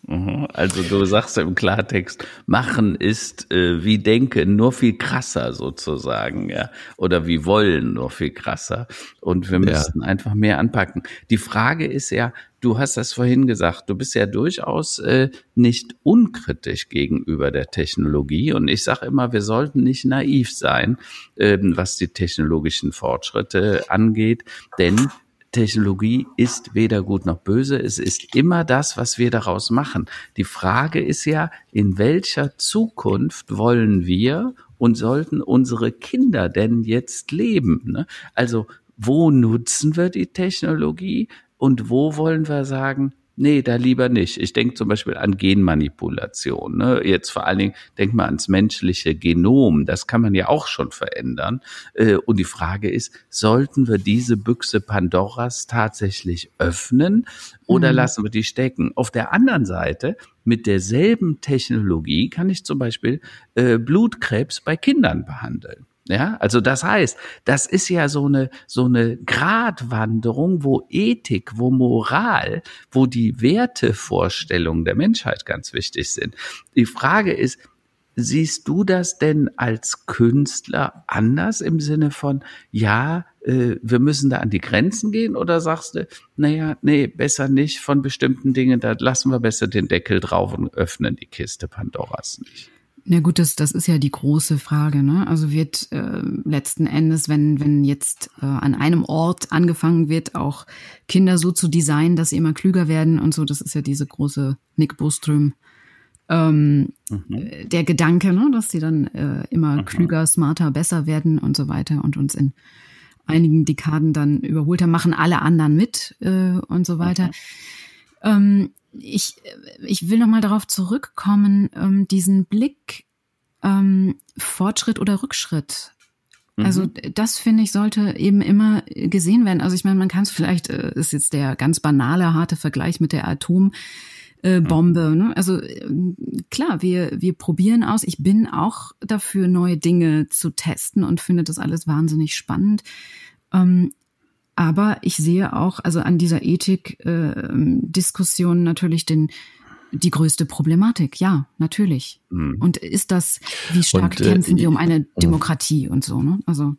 Also du sagst im Klartext, machen ist äh, wie denken, nur viel krasser sozusagen, ja, oder wie wollen, nur viel krasser. Und wir müssten ja. einfach mehr anpacken. Die Frage ist ja, du hast das vorhin gesagt, du bist ja durchaus äh, nicht unkritisch gegenüber der Technologie. Und ich sage immer, wir sollten nicht naiv sein, äh, was die technologischen Fortschritte angeht, denn Technologie ist weder gut noch böse. Es ist immer das, was wir daraus machen. Die Frage ist ja, in welcher Zukunft wollen wir und sollten unsere Kinder denn jetzt leben? Ne? Also, wo nutzen wir die Technologie? und wo wollen wir sagen, nee, da lieber nicht. Ich denke zum Beispiel an Genmanipulation. Ne? Jetzt vor allen Dingen, denk mal ans menschliche Genom. Das kann man ja auch schon verändern. Äh, und die Frage ist, sollten wir diese Büchse Pandoras tatsächlich öffnen oder mhm. lassen wir die stecken? Auf der anderen Seite, mit derselben Technologie kann ich zum Beispiel äh, Blutkrebs bei Kindern behandeln. Ja, also das heißt, das ist ja so eine, so eine Gratwanderung, wo Ethik, wo Moral, wo die Wertevorstellungen der Menschheit ganz wichtig sind. Die Frage ist, siehst du das denn als Künstler anders im Sinne von, ja, äh, wir müssen da an die Grenzen gehen oder sagst du, naja, nee, besser nicht von bestimmten Dingen, da lassen wir besser den Deckel drauf und öffnen die Kiste Pandoras nicht? Na gut, das, das ist ja die große Frage. Ne? Also wird äh, letzten Endes, wenn, wenn jetzt äh, an einem Ort angefangen wird, auch Kinder so zu designen, dass sie immer klüger werden und so, das ist ja diese große Nick Boström ähm, mhm. der Gedanke, ne? dass sie dann äh, immer mhm. klüger, smarter, besser werden und so weiter und uns in einigen Dekaden dann überholt haben, machen alle anderen mit äh, und so weiter. Mhm. Ähm, ich, ich will nochmal darauf zurückkommen, ähm, diesen Blick ähm, Fortschritt oder Rückschritt. Also mhm. das finde ich sollte eben immer gesehen werden. Also ich meine, man kann es vielleicht, äh, ist jetzt der ganz banale, harte Vergleich mit der Atom äh, Bombe. Ne? Also äh, klar, wir, wir probieren aus. Ich bin auch dafür, neue Dinge zu testen und finde das alles wahnsinnig spannend. Ähm, aber ich sehe auch, also an dieser Ethik-Diskussion äh, natürlich den die größte Problematik. Ja, natürlich. Mhm. Und ist das, wie stark und, äh, kämpfen wir um eine mhm. Demokratie und so, ne? Also.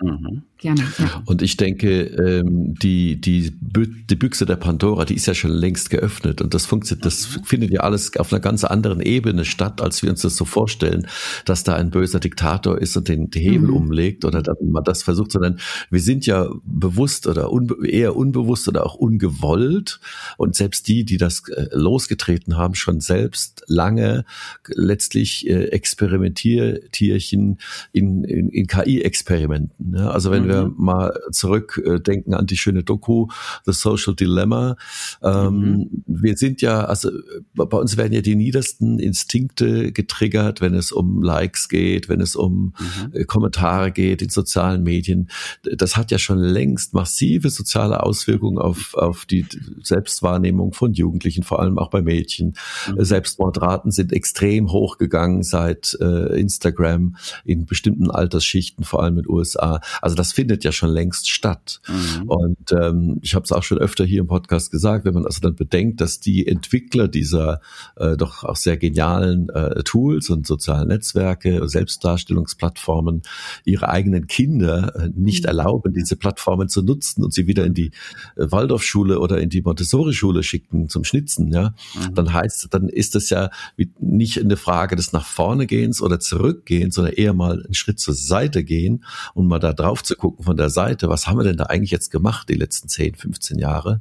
Mhm. Gerne. Ja. Und ich denke, ähm, die, die, die Büchse der Pandora, die ist ja schon längst geöffnet und das funktioniert, das mhm. findet ja alles auf einer ganz anderen Ebene statt, als wir uns das so vorstellen, dass da ein böser Diktator ist und den, Hebel mhm. umlegt oder dass man das versucht, sondern wir sind ja bewusst oder unbe eher unbewusst oder auch ungewollt und selbst die, die das äh, losgetreten haben, schon selbst lange letztlich äh, Experimentiertierchen in, in, in KI-Experimenten. Ja? Also wenn mhm wir mhm. mal zurückdenken an die schöne Doku The Social Dilemma. Ähm, mhm. Wir sind ja, also bei uns werden ja die niedersten Instinkte getriggert, wenn es um Likes geht, wenn es um mhm. Äh, Kommentare geht in sozialen Medien. Das hat ja schon längst massive soziale Auswirkungen auf, auf die Selbstwahrnehmung von Jugendlichen, vor allem auch bei Mädchen. Mhm. Selbstmordraten sind extrem hochgegangen seit äh, Instagram in bestimmten Altersschichten, vor allem in den USA. Also das findet ja schon längst statt. Mhm. Und ähm, ich habe es auch schon öfter hier im Podcast gesagt, wenn man also dann bedenkt, dass die Entwickler dieser äh, doch auch sehr genialen äh, Tools und sozialen Netzwerke, Selbstdarstellungsplattformen ihre eigenen Kinder äh, nicht mhm. erlauben, diese Plattformen zu nutzen und sie wieder in die äh, Waldorfschule oder in die Montessori-Schule schicken zum Schnitzen, ja, mhm. dann heißt, dann ist das ja nicht eine Frage des nach vorne gehens oder zurückgehens, sondern eher mal einen Schritt zur Seite gehen und mal da drauf zu gucken, gucken von der Seite, was haben wir denn da eigentlich jetzt gemacht die letzten 10, 15 Jahre?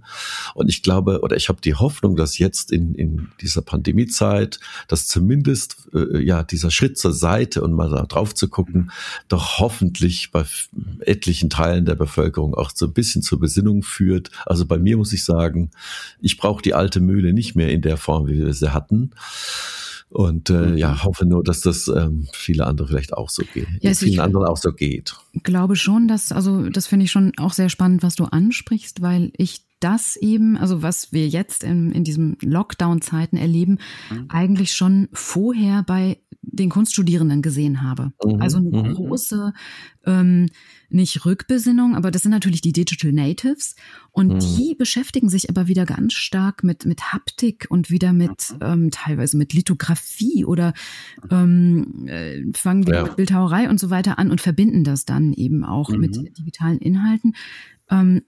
Und ich glaube, oder ich habe die Hoffnung, dass jetzt in, in dieser Pandemiezeit, dass zumindest äh, ja dieser Schritt zur Seite und mal da drauf zu gucken, doch hoffentlich bei etlichen Teilen der Bevölkerung auch so ein bisschen zur Besinnung führt. Also bei mir muss ich sagen, ich brauche die alte Mühle nicht mehr in der Form, wie wir sie hatten. Und äh, ja, mhm. hoffe nur, dass das ähm, viele andere vielleicht auch so geht. Ja, also vielen anderen auch so geht. Glaube schon, dass, also das finde ich schon auch sehr spannend, was du ansprichst, weil ich das eben, also was wir jetzt in, in diesem Lockdown-Zeiten erleben, mhm. eigentlich schon vorher bei den Kunststudierenden gesehen habe. Mhm. Also eine mhm. große, ähm, nicht Rückbesinnung, aber das sind natürlich die Digital Natives und mhm. die beschäftigen sich aber wieder ganz stark mit, mit Haptik und wieder mit mhm. ähm, teilweise mit Lithografie oder ähm, äh, fangen wieder ja. mit Bildhauerei und so weiter an und verbinden das dann eben auch mit mhm. digitalen Inhalten. Ähm,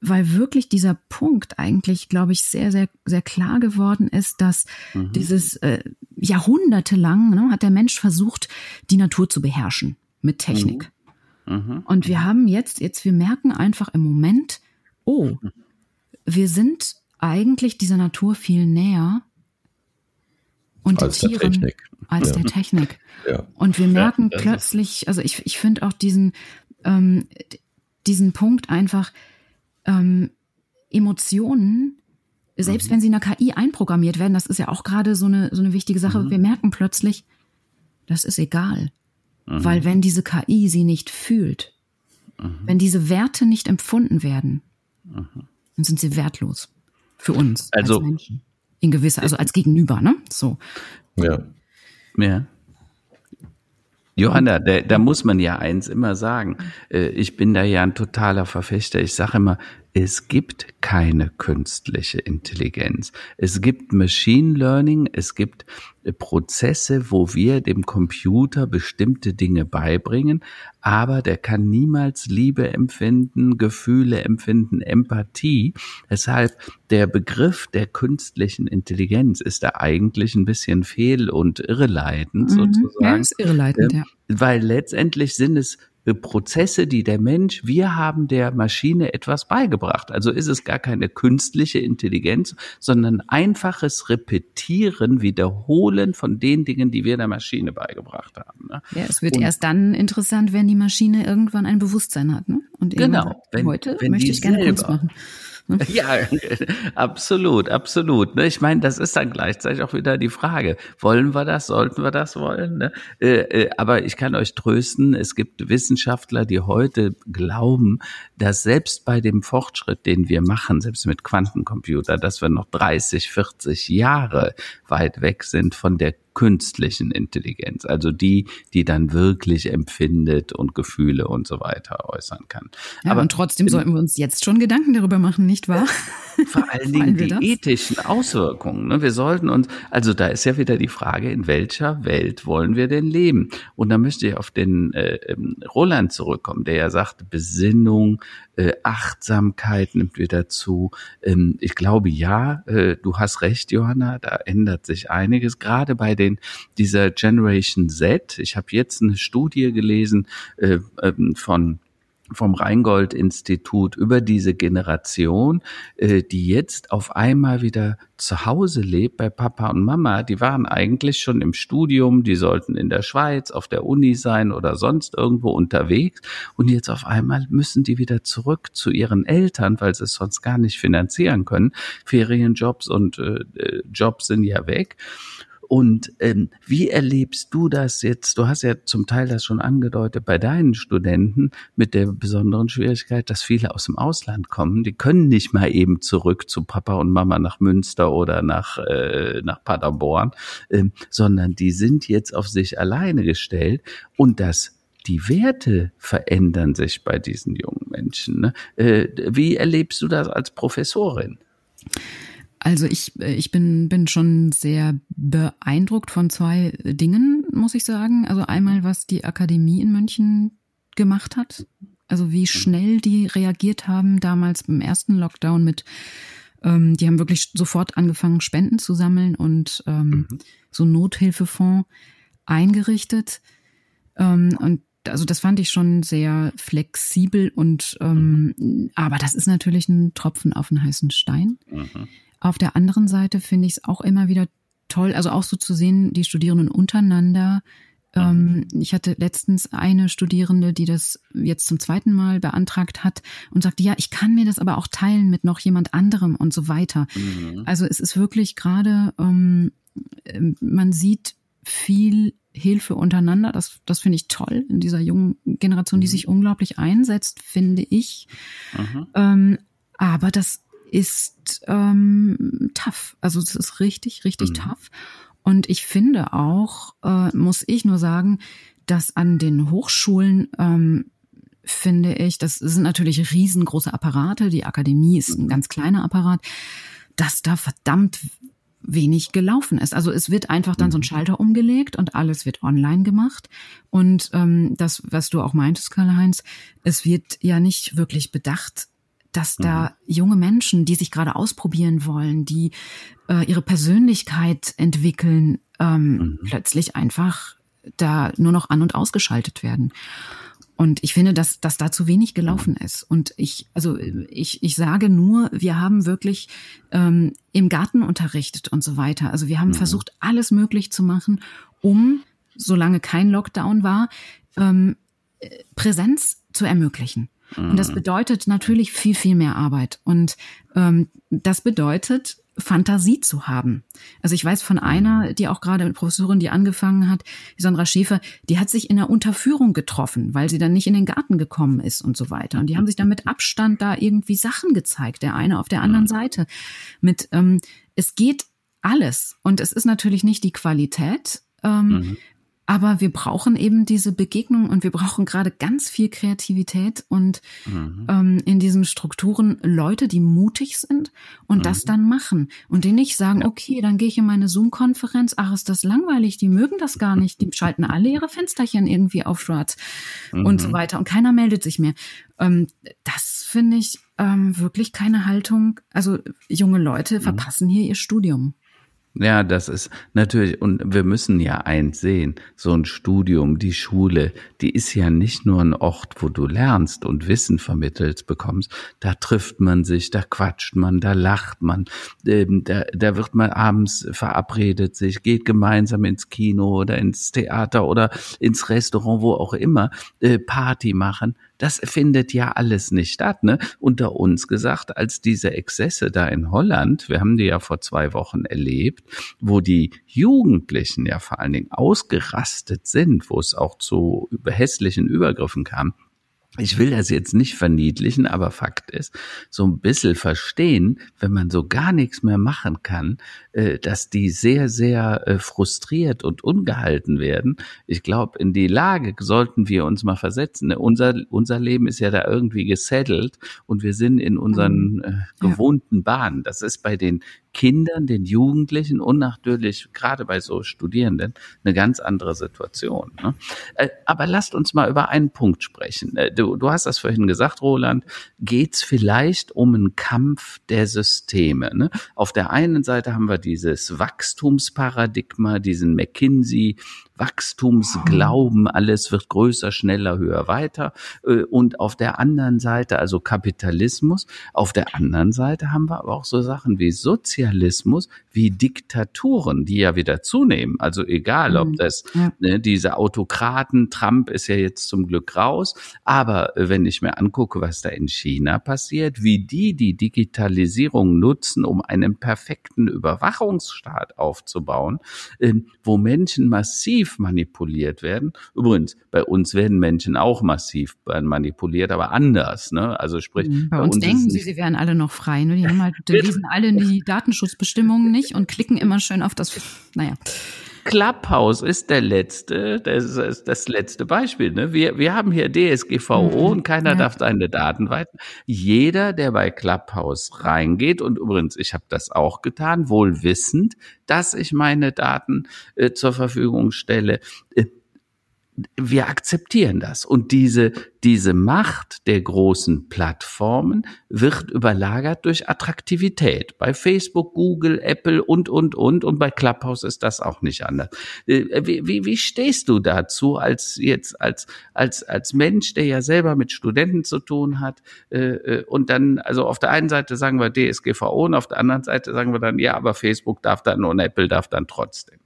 weil wirklich dieser Punkt eigentlich, glaube ich, sehr, sehr, sehr klar geworden ist, dass mhm. dieses äh, jahrhundertelang ne, hat der Mensch versucht, die Natur zu beherrschen mit Technik. Mhm. Und wir haben jetzt, jetzt, wir merken einfach im Moment, oh, wir sind eigentlich dieser Natur viel näher und als der als ja. der Technik. Ja. Und wir merken ja, plötzlich, also ich, ich finde auch diesen, ähm, diesen Punkt einfach, ähm, Emotionen, selbst mhm. wenn sie in der KI einprogrammiert werden, das ist ja auch gerade so eine, so eine wichtige Sache, mhm. wir merken plötzlich, das ist egal. Mhm. Weil wenn diese KI sie nicht fühlt, mhm. wenn diese Werte nicht empfunden werden, mhm. dann sind sie wertlos für uns also, als Menschen. In gewisser, also als Gegenüber, ne? So. Ja. Ja. Johanna, da, da muss man ja eins immer sagen. Äh, ich bin da ja ein totaler Verfechter. Ich sage immer, es gibt keine künstliche Intelligenz. Es gibt Machine Learning, es gibt Prozesse, wo wir dem Computer bestimmte Dinge beibringen, aber der kann niemals Liebe empfinden, Gefühle empfinden, Empathie. Deshalb der Begriff der künstlichen Intelligenz ist da eigentlich ein bisschen fehl und irreleitend mhm, sozusagen. Ja, ist irreleitend, ja. Weil letztendlich sind es Prozesse, die der Mensch, wir haben der Maschine etwas beigebracht. Also ist es gar keine künstliche Intelligenz, sondern einfaches Repetieren, Wiederholen von den Dingen, die wir der Maschine beigebracht haben. Ne? Ja, es wird Und, erst dann interessant, wenn die Maschine irgendwann ein Bewusstsein hat. Ne? Und genau, sagt, wenn, heute wenn möchte ich gerne selber, Kunst machen. Ja, absolut, absolut. Ne? Ich meine, das ist dann gleichzeitig auch wieder die Frage, wollen wir das, sollten wir das wollen? Ne? Äh, äh, aber ich kann euch trösten, es gibt Wissenschaftler, die heute glauben, dass selbst bei dem Fortschritt, den wir machen, selbst mit Quantencomputer, dass wir noch 30, 40 Jahre weit weg sind von der künstlichen Intelligenz, also die, die dann wirklich empfindet und Gefühle und so weiter äußern kann. Ja, Aber und trotzdem sollten wir uns jetzt schon Gedanken darüber machen, nicht wahr? Vor allen Dingen die das? ethischen Auswirkungen. Ne? Wir sollten uns, also da ist ja wieder die Frage, in welcher Welt wollen wir denn leben? Und da möchte ich auf den äh, ähm, Roland zurückkommen, der ja sagt, Besinnung, äh, Achtsamkeit nimmt wieder zu. Ähm, ich glaube, ja, äh, du hast recht, Johanna, da ändert sich einiges, gerade bei den dieser Generation Z. Ich habe jetzt eine Studie gelesen äh, ähm, von vom Rheingold-Institut über diese Generation, äh, die jetzt auf einmal wieder zu Hause lebt bei Papa und Mama. Die waren eigentlich schon im Studium, die sollten in der Schweiz, auf der Uni sein oder sonst irgendwo unterwegs. Und jetzt auf einmal müssen die wieder zurück zu ihren Eltern, weil sie es sonst gar nicht finanzieren können. Ferienjobs und äh, äh Jobs sind ja weg. Und ähm, wie erlebst du das jetzt? Du hast ja zum Teil das schon angedeutet bei deinen Studenten mit der besonderen Schwierigkeit, dass viele aus dem Ausland kommen. Die können nicht mal eben zurück zu Papa und Mama nach Münster oder nach, äh, nach Paderborn, ähm, sondern die sind jetzt auf sich alleine gestellt und das die Werte verändern sich bei diesen jungen Menschen. Ne? Äh, wie erlebst du das als Professorin? Also ich, äh, ich bin, bin schon sehr beeindruckt von zwei Dingen, muss ich sagen. Also einmal, was die Akademie in München gemacht hat. Also wie schnell die reagiert haben damals beim ersten Lockdown mit, ähm, die haben wirklich sofort angefangen, Spenden zu sammeln und ähm, mhm. so Nothilfefonds eingerichtet. Ähm, und also das fand ich schon sehr flexibel und ähm, mhm. aber das ist natürlich ein Tropfen auf den heißen Stein. Mhm. Auf der anderen Seite finde ich es auch immer wieder toll, also auch so zu sehen, die Studierenden untereinander. Ähm, ich hatte letztens eine Studierende, die das jetzt zum zweiten Mal beantragt hat und sagte, ja, ich kann mir das aber auch teilen mit noch jemand anderem und so weiter. Mhm. Also es ist wirklich gerade, ähm, man sieht viel Hilfe untereinander. Das, das finde ich toll in dieser jungen Generation, die mhm. sich unglaublich einsetzt, finde ich. Mhm. Ähm, aber das ist ähm, tough. Also es ist richtig, richtig mhm. tough. Und ich finde auch, äh, muss ich nur sagen, dass an den Hochschulen ähm, finde ich, das sind natürlich riesengroße Apparate. Die Akademie ist ein ganz kleiner Apparat, dass da verdammt wenig gelaufen ist. Also es wird einfach dann so ein mhm. Schalter umgelegt und alles wird online gemacht. Und ähm, das, was du auch meintest, Karl-Heinz, es wird ja nicht wirklich bedacht, dass da mhm. junge Menschen, die sich gerade ausprobieren wollen, die äh, ihre Persönlichkeit entwickeln, ähm, mhm. plötzlich einfach da nur noch an und ausgeschaltet werden. Und ich finde, dass, dass da zu wenig gelaufen ist. Und ich, also ich, ich sage nur, wir haben wirklich ähm, im Garten unterrichtet und so weiter. Also wir haben mhm. versucht, alles möglich zu machen, um, solange kein Lockdown war, ähm, Präsenz zu ermöglichen. Und das mhm. bedeutet natürlich viel, viel mehr Arbeit. Und ähm, das bedeutet, Fantasie zu haben. Also ich weiß von einer, mhm. die auch gerade mit Professorin, die angefangen hat, Sandra Schäfer, die hat sich in der Unterführung getroffen, weil sie dann nicht in den Garten gekommen ist und so weiter. Und die haben sich dann mit Abstand da irgendwie Sachen gezeigt, der eine auf der anderen mhm. Seite. Mit ähm, es geht alles und es ist natürlich nicht die Qualität, ähm, mhm. Aber wir brauchen eben diese Begegnung und wir brauchen gerade ganz viel Kreativität und mhm. ähm, in diesen Strukturen Leute, die mutig sind und mhm. das dann machen und die nicht sagen, ja. okay, dann gehe ich in meine Zoom-Konferenz, ach, ist das langweilig, die mögen das gar nicht, die schalten alle ihre Fensterchen irgendwie auf schwarz mhm. und so mhm. weiter und keiner meldet sich mehr. Ähm, das finde ich ähm, wirklich keine Haltung. Also junge Leute mhm. verpassen hier ihr Studium. Ja, das ist natürlich, und wir müssen ja eins sehen, so ein Studium, die Schule, die ist ja nicht nur ein Ort, wo du lernst und Wissen vermittelt bekommst. Da trifft man sich, da quatscht man, da lacht man, ähm, da, da wird man abends verabredet sich, geht gemeinsam ins Kino oder ins Theater oder ins Restaurant, wo auch immer, äh, Party machen. Das findet ja alles nicht statt. Ne? Unter uns gesagt, als diese Exzesse da in Holland, wir haben die ja vor zwei Wochen erlebt, wo die Jugendlichen ja vor allen Dingen ausgerastet sind, wo es auch zu hässlichen Übergriffen kam, ich will das jetzt nicht verniedlichen, aber Fakt ist, so ein bisschen verstehen, wenn man so gar nichts mehr machen kann, äh, dass die sehr, sehr äh, frustriert und ungehalten werden. Ich glaube, in die Lage sollten wir uns mal versetzen. Unser, unser Leben ist ja da irgendwie gesettelt und wir sind in unseren mhm. äh, gewohnten Bahnen. Das ist bei den Kindern, den Jugendlichen und natürlich gerade bei so Studierenden eine ganz andere Situation. Ne? Äh, aber lasst uns mal über einen Punkt sprechen. Äh, du, du hast das vorhin gesagt, Roland, geht es vielleicht um einen Kampf der Systeme. Ne? Auf der einen Seite haben wir dieses Wachstumsparadigma, diesen McKinsey Wachstumsglauben, alles wird größer, schneller, höher, weiter. Äh, und auf der anderen Seite, also Kapitalismus, auf der anderen Seite haben wir aber auch so Sachen wie Sozialismus, wie Diktaturen, die ja wieder zunehmen. Also egal, ob mhm. das ja. ne, diese Autokraten, Trump ist ja jetzt zum Glück raus, aber äh, wenn ich mir angucke, was da in China passiert, wie die die Digitalisierung nutzen, um einen perfekten Überwachungsstaat aufzubauen, ähm, wo Menschen massiv massiv manipuliert werden. Übrigens, bei uns werden Menschen auch massiv manipuliert, aber anders. Ne? Also sprich, mhm. bei, bei uns, uns denken sie, sie wären alle noch frei. Ne? Die halt, die lesen alle die Datenschutzbestimmungen nicht und klicken immer schön auf das. Naja. Clubhouse ist der letzte, das ist das letzte Beispiel. Ne? Wir, wir haben hier DSGVO mhm. und keiner ja. darf seine Daten weiten. Jeder, der bei Clubhouse reingeht, und übrigens, ich habe das auch getan, wohl wissend, dass ich meine Daten äh, zur Verfügung stelle, äh, wir akzeptieren das. Und diese, diese Macht der großen Plattformen wird überlagert durch Attraktivität. Bei Facebook, Google, Apple und, und, und. Und bei Clubhouse ist das auch nicht anders. Äh, wie, wie, wie stehst du dazu als jetzt, als, als, als Mensch, der ja selber mit Studenten zu tun hat? Äh, äh, und dann, also auf der einen Seite sagen wir DSGVO und auf der anderen Seite sagen wir dann, ja, aber Facebook darf dann und Apple darf dann trotzdem.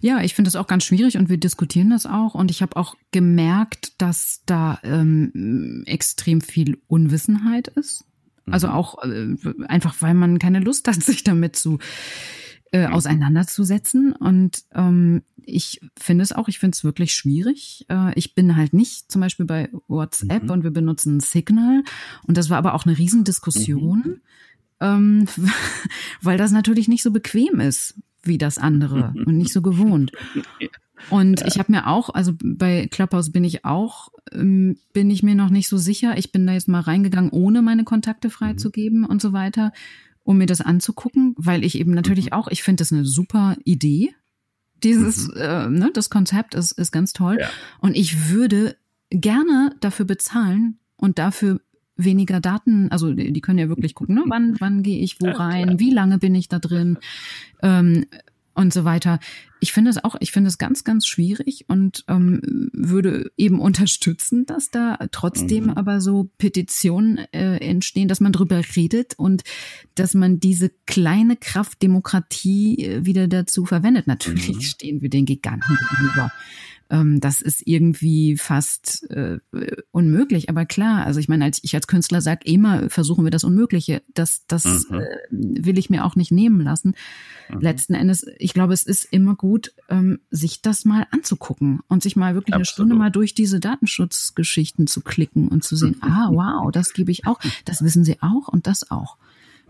Ja, ich finde das auch ganz schwierig und wir diskutieren das auch. Und ich habe auch gemerkt, dass da ähm, extrem viel Unwissenheit ist. Also mhm. auch äh, einfach, weil man keine Lust hat, sich damit zu äh, auseinanderzusetzen. Und ähm, ich finde es auch, ich finde es wirklich schwierig. Äh, ich bin halt nicht zum Beispiel bei WhatsApp mhm. und wir benutzen Signal. Und das war aber auch eine Riesendiskussion. Mhm. Ähm, weil das natürlich nicht so bequem ist wie das andere und nicht so gewohnt. Und ja. ich habe mir auch, also bei Clubhouse bin ich auch, ähm, bin ich mir noch nicht so sicher. Ich bin da jetzt mal reingegangen, ohne meine Kontakte freizugeben mhm. und so weiter, um mir das anzugucken, weil ich eben natürlich mhm. auch, ich finde das eine super Idee. Dieses, mhm. äh, ne, das Konzept ist, ist ganz toll. Ja. Und ich würde gerne dafür bezahlen und dafür weniger Daten, also die können ja wirklich gucken, ne? wann, wann gehe ich wo rein, wie lange bin ich da drin ähm, und so weiter. Ich finde es auch, ich finde es ganz, ganz schwierig und ähm, würde eben unterstützen, dass da trotzdem mhm. aber so Petitionen äh, entstehen, dass man drüber redet und dass man diese kleine Kraft Demokratie äh, wieder dazu verwendet. Natürlich mhm. stehen wir den Giganten gegenüber ähm, das ist irgendwie fast äh, unmöglich. Aber klar, also ich meine, als ich als Künstler sage, immer versuchen wir das Unmögliche. Das, das mhm. äh, will ich mir auch nicht nehmen lassen. Mhm. Letzten Endes, ich glaube, es ist immer gut, ähm, sich das mal anzugucken und sich mal wirklich Absolut. eine Stunde mal durch diese Datenschutzgeschichten zu klicken und zu sehen, ah, wow, das gebe ich auch, das wissen sie auch und das auch.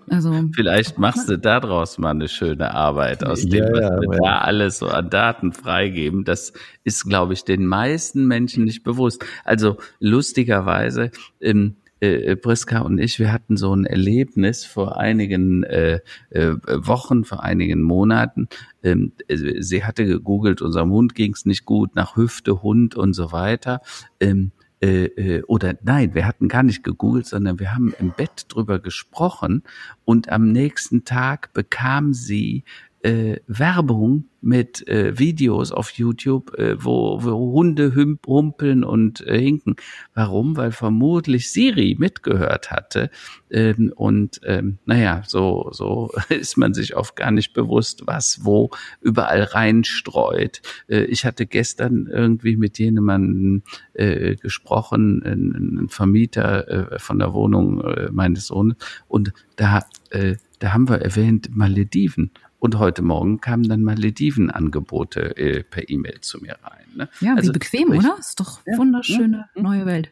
Also vielleicht machst du daraus mal eine schöne Arbeit aus dem, ja, was ja, wir ja. da alles so an Daten freigeben. Das ist, glaube ich, den meisten Menschen nicht bewusst. Also lustigerweise, ähm, äh, Priska und ich, wir hatten so ein Erlebnis vor einigen äh, äh, Wochen, vor einigen Monaten. Ähm, sie hatte gegoogelt, unserem Hund ging's nicht gut, nach Hüfte, Hund und so weiter. Ähm, äh, äh, oder nein, wir hatten gar nicht gegoogelt, sondern wir haben im Bett drüber gesprochen und am nächsten Tag bekam sie äh, Werbung mit äh, Videos auf YouTube, äh, wo, wo Hunde humpeln und äh, hinken. Warum? Weil vermutlich Siri mitgehört hatte. Ähm, und ähm, naja, so, so ist man sich oft gar nicht bewusst, was wo überall reinstreut. Äh, ich hatte gestern irgendwie mit jemandem äh, gesprochen, ein, ein Vermieter äh, von der Wohnung äh, meines Sohnes, und da, äh, da haben wir erwähnt Malediven. Und heute Morgen kamen dann Malediven-Angebote äh, per E-Mail zu mir rein. Ne? Ja, also, wie bequem, ich, oder? Ist doch ja, wunderschöne ja. neue Welt.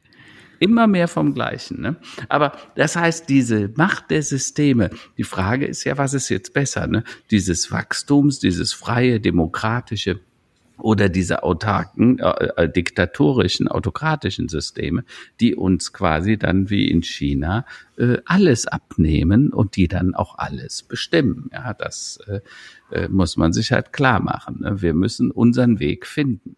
Immer mehr vom Gleichen. Ne? Aber das heißt, diese Macht der Systeme, die Frage ist ja, was ist jetzt besser? Ne? Dieses Wachstums, dieses freie, demokratische, oder diese autarken, äh, äh, diktatorischen, autokratischen Systeme, die uns quasi dann wie in China äh, alles abnehmen und die dann auch alles bestimmen. Ja, das äh, äh muss man sich halt klar machen. Ne? Wir müssen unseren Weg finden.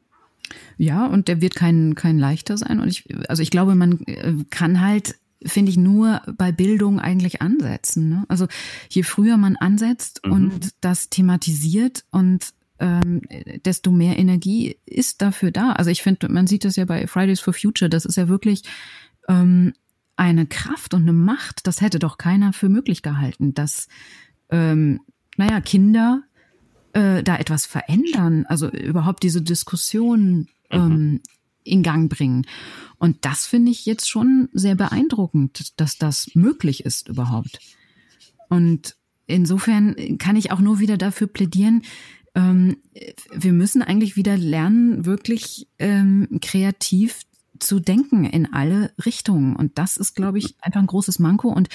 Ja, und der wird kein, kein leichter sein. Und ich, also ich glaube, man äh, kann halt finde ich, nur bei Bildung eigentlich ansetzen. Ne? Also je früher man ansetzt mhm. und das thematisiert und ähm, desto mehr Energie ist dafür da. Also ich finde, man sieht das ja bei Fridays for Future, das ist ja wirklich ähm, eine Kraft und eine Macht, das hätte doch keiner für möglich gehalten, dass, ähm, naja, Kinder äh, da etwas verändern, also überhaupt diese Diskussion ähm, mhm. in Gang bringen. Und das finde ich jetzt schon sehr beeindruckend, dass das möglich ist überhaupt. Und insofern kann ich auch nur wieder dafür plädieren, ähm, wir müssen eigentlich wieder lernen, wirklich ähm, kreativ zu denken in alle Richtungen. Und das ist, glaube ich, einfach ein großes Manko. Und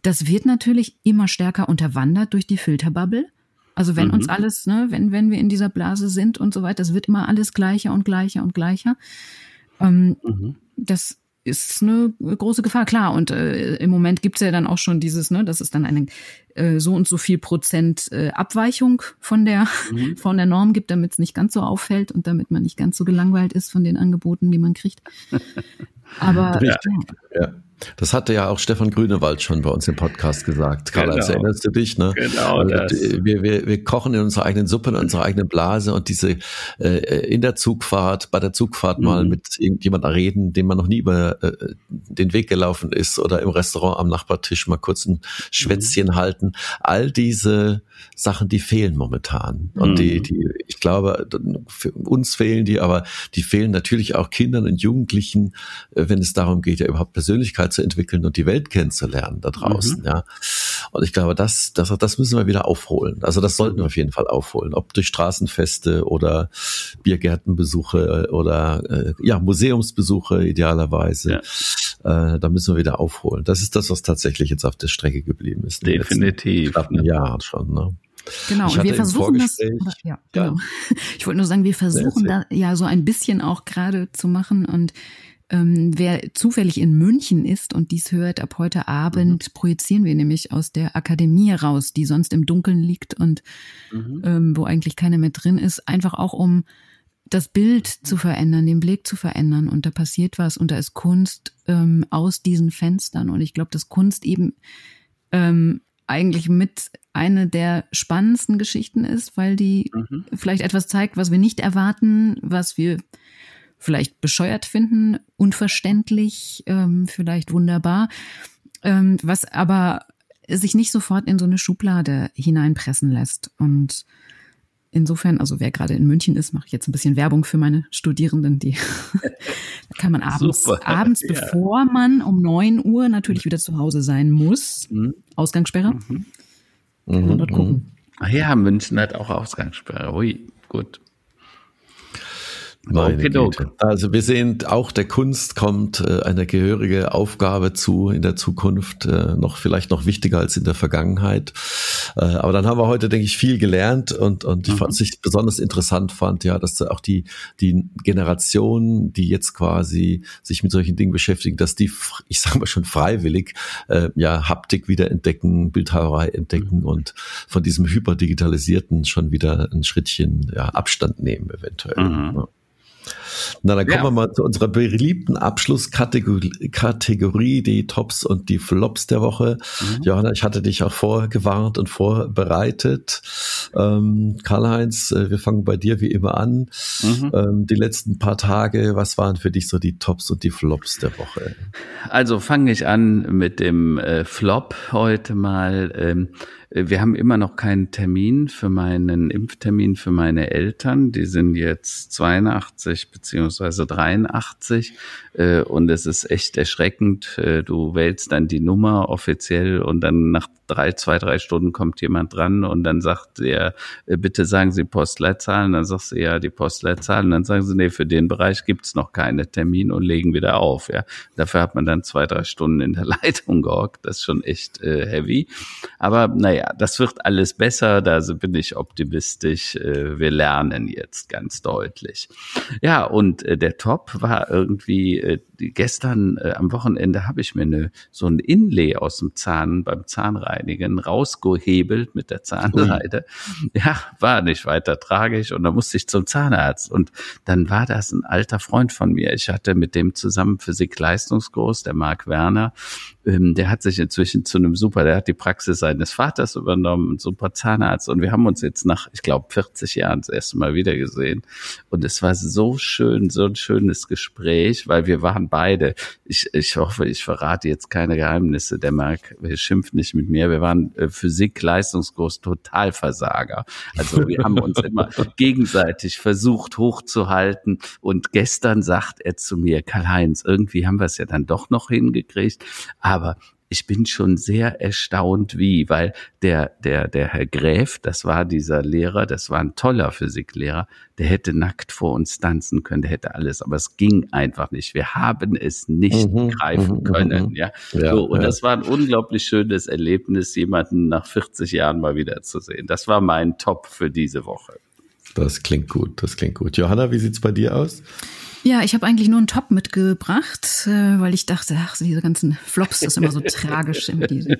das wird natürlich immer stärker unterwandert durch die Filterbubble. Also wenn mhm. uns alles, ne, wenn, wenn wir in dieser Blase sind und so weiter, das wird immer alles gleicher und gleicher und gleicher. Ähm, mhm. Das ist eine große Gefahr, klar. Und äh, im Moment gibt's ja dann auch schon dieses, ne, das ist dann eine äh, so und so viel Prozent äh, Abweichung von der mhm. von der Norm gibt, damit es nicht ganz so auffällt und damit man nicht ganz so gelangweilt ist von den Angeboten, die man kriegt. Aber ja. ja. Das hatte ja auch Stefan Grünewald schon bei uns im Podcast gesagt. Karl, genau. erinnerst du dich? Ne? Genau. Das. Wir, wir, wir kochen in unserer eigenen Suppe, in unserer eigenen Blase und diese äh, in der Zugfahrt, bei der Zugfahrt mhm. mal mit irgendjemandem reden, dem man noch nie über äh, den Weg gelaufen ist oder im Restaurant am Nachbartisch mal kurz ein Schwätzchen mhm. halten. All diese Sachen, die fehlen momentan. Und mhm. die, die, ich glaube, uns fehlen die, aber die fehlen natürlich auch Kindern und Jugendlichen, äh, wenn es darum geht, ja überhaupt Persönlichkeit zu entwickeln und die Welt kennenzulernen da draußen, mhm. ja. Und ich glaube, das, das, das müssen wir wieder aufholen. Also das sollten wir auf jeden Fall aufholen. Ob durch Straßenfeste oder Biergärtenbesuche oder äh, ja, Museumsbesuche idealerweise. Ja. Äh, da müssen wir wieder aufholen. Das ist das, was tatsächlich jetzt auf der Strecke geblieben ist. Definitiv. In Jahren schon, ne? Genau, und wir versuchen das. Oder, ja, genau. Ich wollte nur sagen, wir versuchen da ja so ein bisschen auch gerade zu machen und ähm, wer zufällig in München ist und dies hört, ab heute Abend mhm. projizieren wir nämlich aus der Akademie raus, die sonst im Dunkeln liegt und mhm. ähm, wo eigentlich keiner mehr drin ist, einfach auch um das Bild zu verändern, den Blick zu verändern und da passiert was und da ist Kunst ähm, aus diesen Fenstern und ich glaube, dass Kunst eben ähm, eigentlich mit eine der spannendsten Geschichten ist, weil die mhm. vielleicht etwas zeigt, was wir nicht erwarten, was wir vielleicht bescheuert finden, unverständlich, ähm, vielleicht wunderbar, ähm, was aber sich nicht sofort in so eine Schublade hineinpressen lässt. Und insofern, also wer gerade in München ist, mache ich jetzt ein bisschen Werbung für meine Studierenden, die kann man abends, Super. abends, ja. bevor man um neun Uhr natürlich wieder zu Hause sein muss, mhm. Ausgangssperre, mhm. kann man dort gucken. Mhm. Ach ja, München hat auch Ausgangssperre. Ui, gut. Meine okay, Güte. Also wir sehen, auch der Kunst kommt äh, eine gehörige Aufgabe zu in der Zukunft, äh, noch vielleicht noch wichtiger als in der Vergangenheit. Äh, aber dann haben wir heute, denke ich, viel gelernt und und ich mhm. fand es ich besonders interessant fand, ja, dass auch die die Generation, die jetzt quasi sich mit solchen Dingen beschäftigen, dass die, ich sage mal schon freiwillig, äh, ja Haptik wieder entdecken, Bildhauerei entdecken mhm. und von diesem hyperdigitalisierten schon wieder ein Schrittchen ja, Abstand nehmen eventuell. Mhm. Ja. Na, dann kommen ja. wir mal zu unserer beliebten Abschlusskategorie, Kategorie, die Tops und die Flops der Woche. Mhm. Johanna, ich hatte dich auch vorgewarnt und vorbereitet. Ähm, Karl-Heinz, äh, wir fangen bei dir wie immer an. Mhm. Ähm, die letzten paar Tage, was waren für dich so die Tops und die Flops der Woche? Also fange ich an mit dem äh, Flop heute mal. Ähm, wir haben immer noch keinen Termin für meinen Impftermin für meine Eltern. Die sind jetzt 82 beziehungsweise 83 äh, und es ist echt erschreckend. Äh, du wählst dann die Nummer offiziell und dann nach drei, zwei, drei Stunden kommt jemand dran und dann sagt er, äh, bitte sagen Sie Postleitzahlen. Dann sagst du ja die Postleitzahlen. Dann sagen sie, nee, für den Bereich gibt's noch keine Termin und legen wieder auf. Ja, dafür hat man dann zwei, drei Stunden in der Leitung gehockt. Das ist schon echt äh, heavy. Aber naja, das wird alles besser. Da bin ich optimistisch. Äh, wir lernen jetzt ganz deutlich. Ja, und äh, der Top war irgendwie äh, gestern äh, am Wochenende habe ich mir eine, so ein Inlay aus dem Zahn beim Zahnreinigen rausgehebelt mit der Zahnseide. Ja, war nicht weiter tragisch und da musste ich zum Zahnarzt. Und dann war das ein alter Freund von mir. Ich hatte mit dem zusammen Physik-Leistungskurs, der Marc Werner, ähm, der hat sich inzwischen zu einem super, der hat die Praxis seines Vaters übernommen, ein super Zahnarzt. Und wir haben uns jetzt nach, ich glaube, 40 Jahren das erste Mal wieder gesehen und es war so schön, so ein schönes Gespräch, weil wir waren beide, ich, ich hoffe, ich verrate jetzt keine Geheimnisse, der Marc schimpft nicht mit mir, wir waren äh, Physik-Leistungskurs Totalversager. Also wir haben uns immer gegenseitig versucht hochzuhalten. Und gestern sagt er zu mir, Karl-Heinz, irgendwie haben wir es ja dann doch noch hingekriegt, aber ich bin schon sehr erstaunt, wie, weil der, der, der Herr Gräf, das war dieser Lehrer, das war ein toller Physiklehrer, der hätte nackt vor uns tanzen können, der hätte alles, aber es ging einfach nicht. Wir haben es nicht mhm, greifen mhm, können, mhm. ja. ja. So, und ja. das war ein unglaublich schönes Erlebnis, jemanden nach 40 Jahren mal wiederzusehen. Das war mein Top für diese Woche. Das klingt gut, das klingt gut. Johanna, wie sieht's bei dir aus? Ja, ich habe eigentlich nur einen Top mitgebracht, äh, weil ich dachte, ach, diese ganzen Flops, das ist immer so tragisch, immer diese,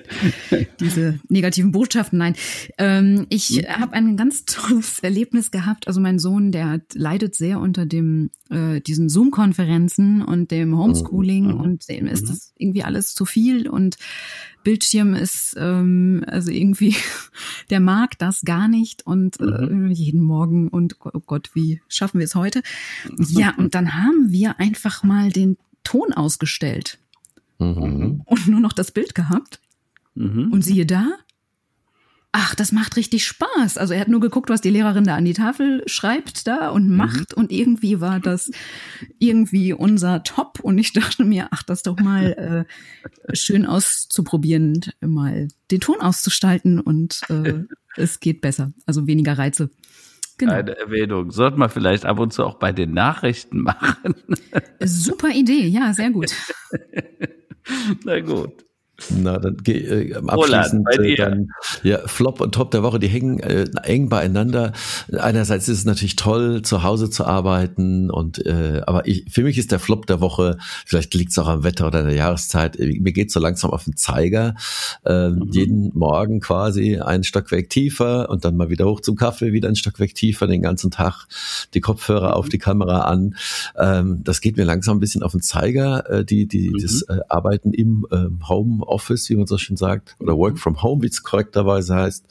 diese negativen Botschaften. Nein, ähm, ich mhm. habe ein ganz tolles Erlebnis gehabt. Also mein Sohn, der leidet sehr unter dem äh, diesen Zoom-Konferenzen und dem Homeschooling mhm. und dem ist mhm. das irgendwie alles zu viel und Bildschirm ist ähm, also irgendwie, der mag das gar nicht und äh, mhm. jeden Morgen und oh Gott, wie schaffen wir es heute? Ja, und dann haben wir einfach mal den Ton ausgestellt mhm. und nur noch das Bild gehabt. Mhm. Und siehe da, ach, das macht richtig Spaß. Also er hat nur geguckt, was die Lehrerin da an die Tafel schreibt da und mhm. macht mhm. und irgendwie war das irgendwie unser Top und ich dachte mir, ach, das doch mal äh, schön auszuprobieren, mal den Ton auszustalten und äh, es geht besser, also weniger Reize. Genau. Eine Erwähnung. Sollte man vielleicht ab und zu auch bei den Nachrichten machen. Super Idee, ja, sehr gut. Na gut. Na, dann äh, abschließend Roland, äh, dann, ja, Flop und Top der Woche, die hängen äh, eng beieinander. Einerseits ist es natürlich toll, zu Hause zu arbeiten und äh, aber ich, für mich ist der Flop der Woche, vielleicht liegt es auch am Wetter oder der Jahreszeit, äh, mir geht so langsam auf den Zeiger. Äh, mhm. Jeden Morgen quasi ein Stockwerk tiefer und dann mal wieder hoch zum Kaffee, wieder ein Stockwerk tiefer, den ganzen Tag die Kopfhörer mhm. auf die Kamera an. Ähm, das geht mir langsam ein bisschen auf den Zeiger, äh, die, die mhm. das äh, Arbeiten im äh, Home Office, wie man so schön sagt, oder Work from Home, wie es korrekterweise heißt.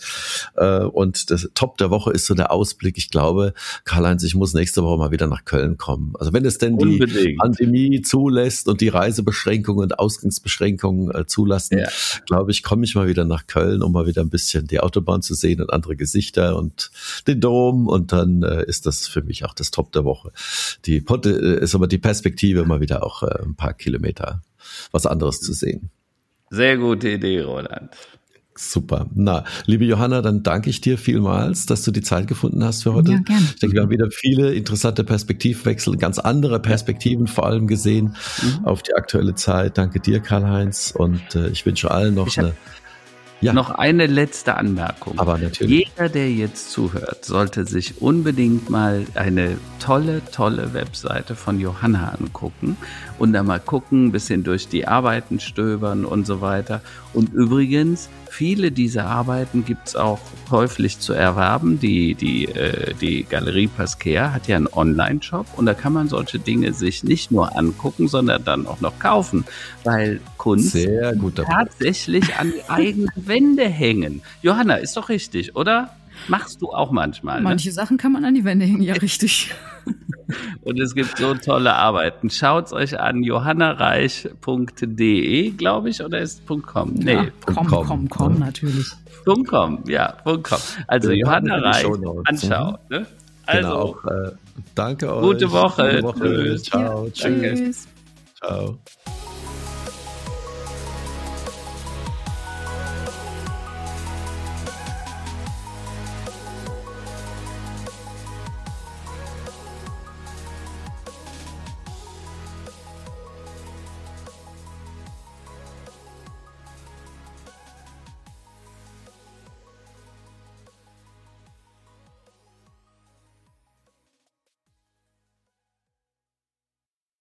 Äh, und das Top der Woche ist so der Ausblick. Ich glaube, Karl-Heinz, ich muss nächste Woche mal wieder nach Köln kommen. Also wenn es denn Unbedingt. die Pandemie zulässt und die Reisebeschränkungen und Ausgangsbeschränkungen äh, zulassen, ja. glaube ich, komme ich mal wieder nach Köln, um mal wieder ein bisschen die Autobahn zu sehen und andere Gesichter und den Dom. Und dann äh, ist das für mich auch das Top der Woche. Die ist aber die Perspektive, mal wieder auch ein paar Kilometer was anderes zu sehen. Sehr gute Idee, Roland. Super. Na, liebe Johanna, dann danke ich dir vielmals, dass du die Zeit gefunden hast für heute. Ja, gerne. Ich denke, wir haben wieder viele interessante Perspektivwechsel, ganz andere Perspektiven vor allem gesehen mhm. auf die aktuelle Zeit. Danke dir, Karl-Heinz, und äh, ich wünsche allen noch eine Ja. Noch eine letzte Anmerkung. Aber natürlich. Jeder, der jetzt zuhört, sollte sich unbedingt mal eine tolle, tolle Webseite von Johanna angucken und da mal gucken, ein bisschen durch die Arbeiten stöbern und so weiter. Und übrigens, viele dieser Arbeiten gibt's auch käuflich zu erwerben. Die, die, äh, die Galerie Pasquer hat ja einen Online-Shop und da kann man solche Dinge sich nicht nur angucken, sondern dann auch noch kaufen, weil Kunst tatsächlich an die eigenen Wände hängen. Johanna, ist doch richtig, oder? Machst du auch manchmal. Ne? Manche Sachen kann man an die Wände hängen, ja, richtig. Und es gibt so tolle Arbeiten. Schaut's euch an, johannareich.de, glaube ich, oder ist .com? Nee, ja, .com, .com, .com, .com natürlich. .com, ja, .com. Also ja, Johanna Reich, anschauen. Ne? Genau, also, genau, auch, äh, danke euch. Gute Woche. Gute Woche. Tschüss. Ciao. Tschüss. Ciao.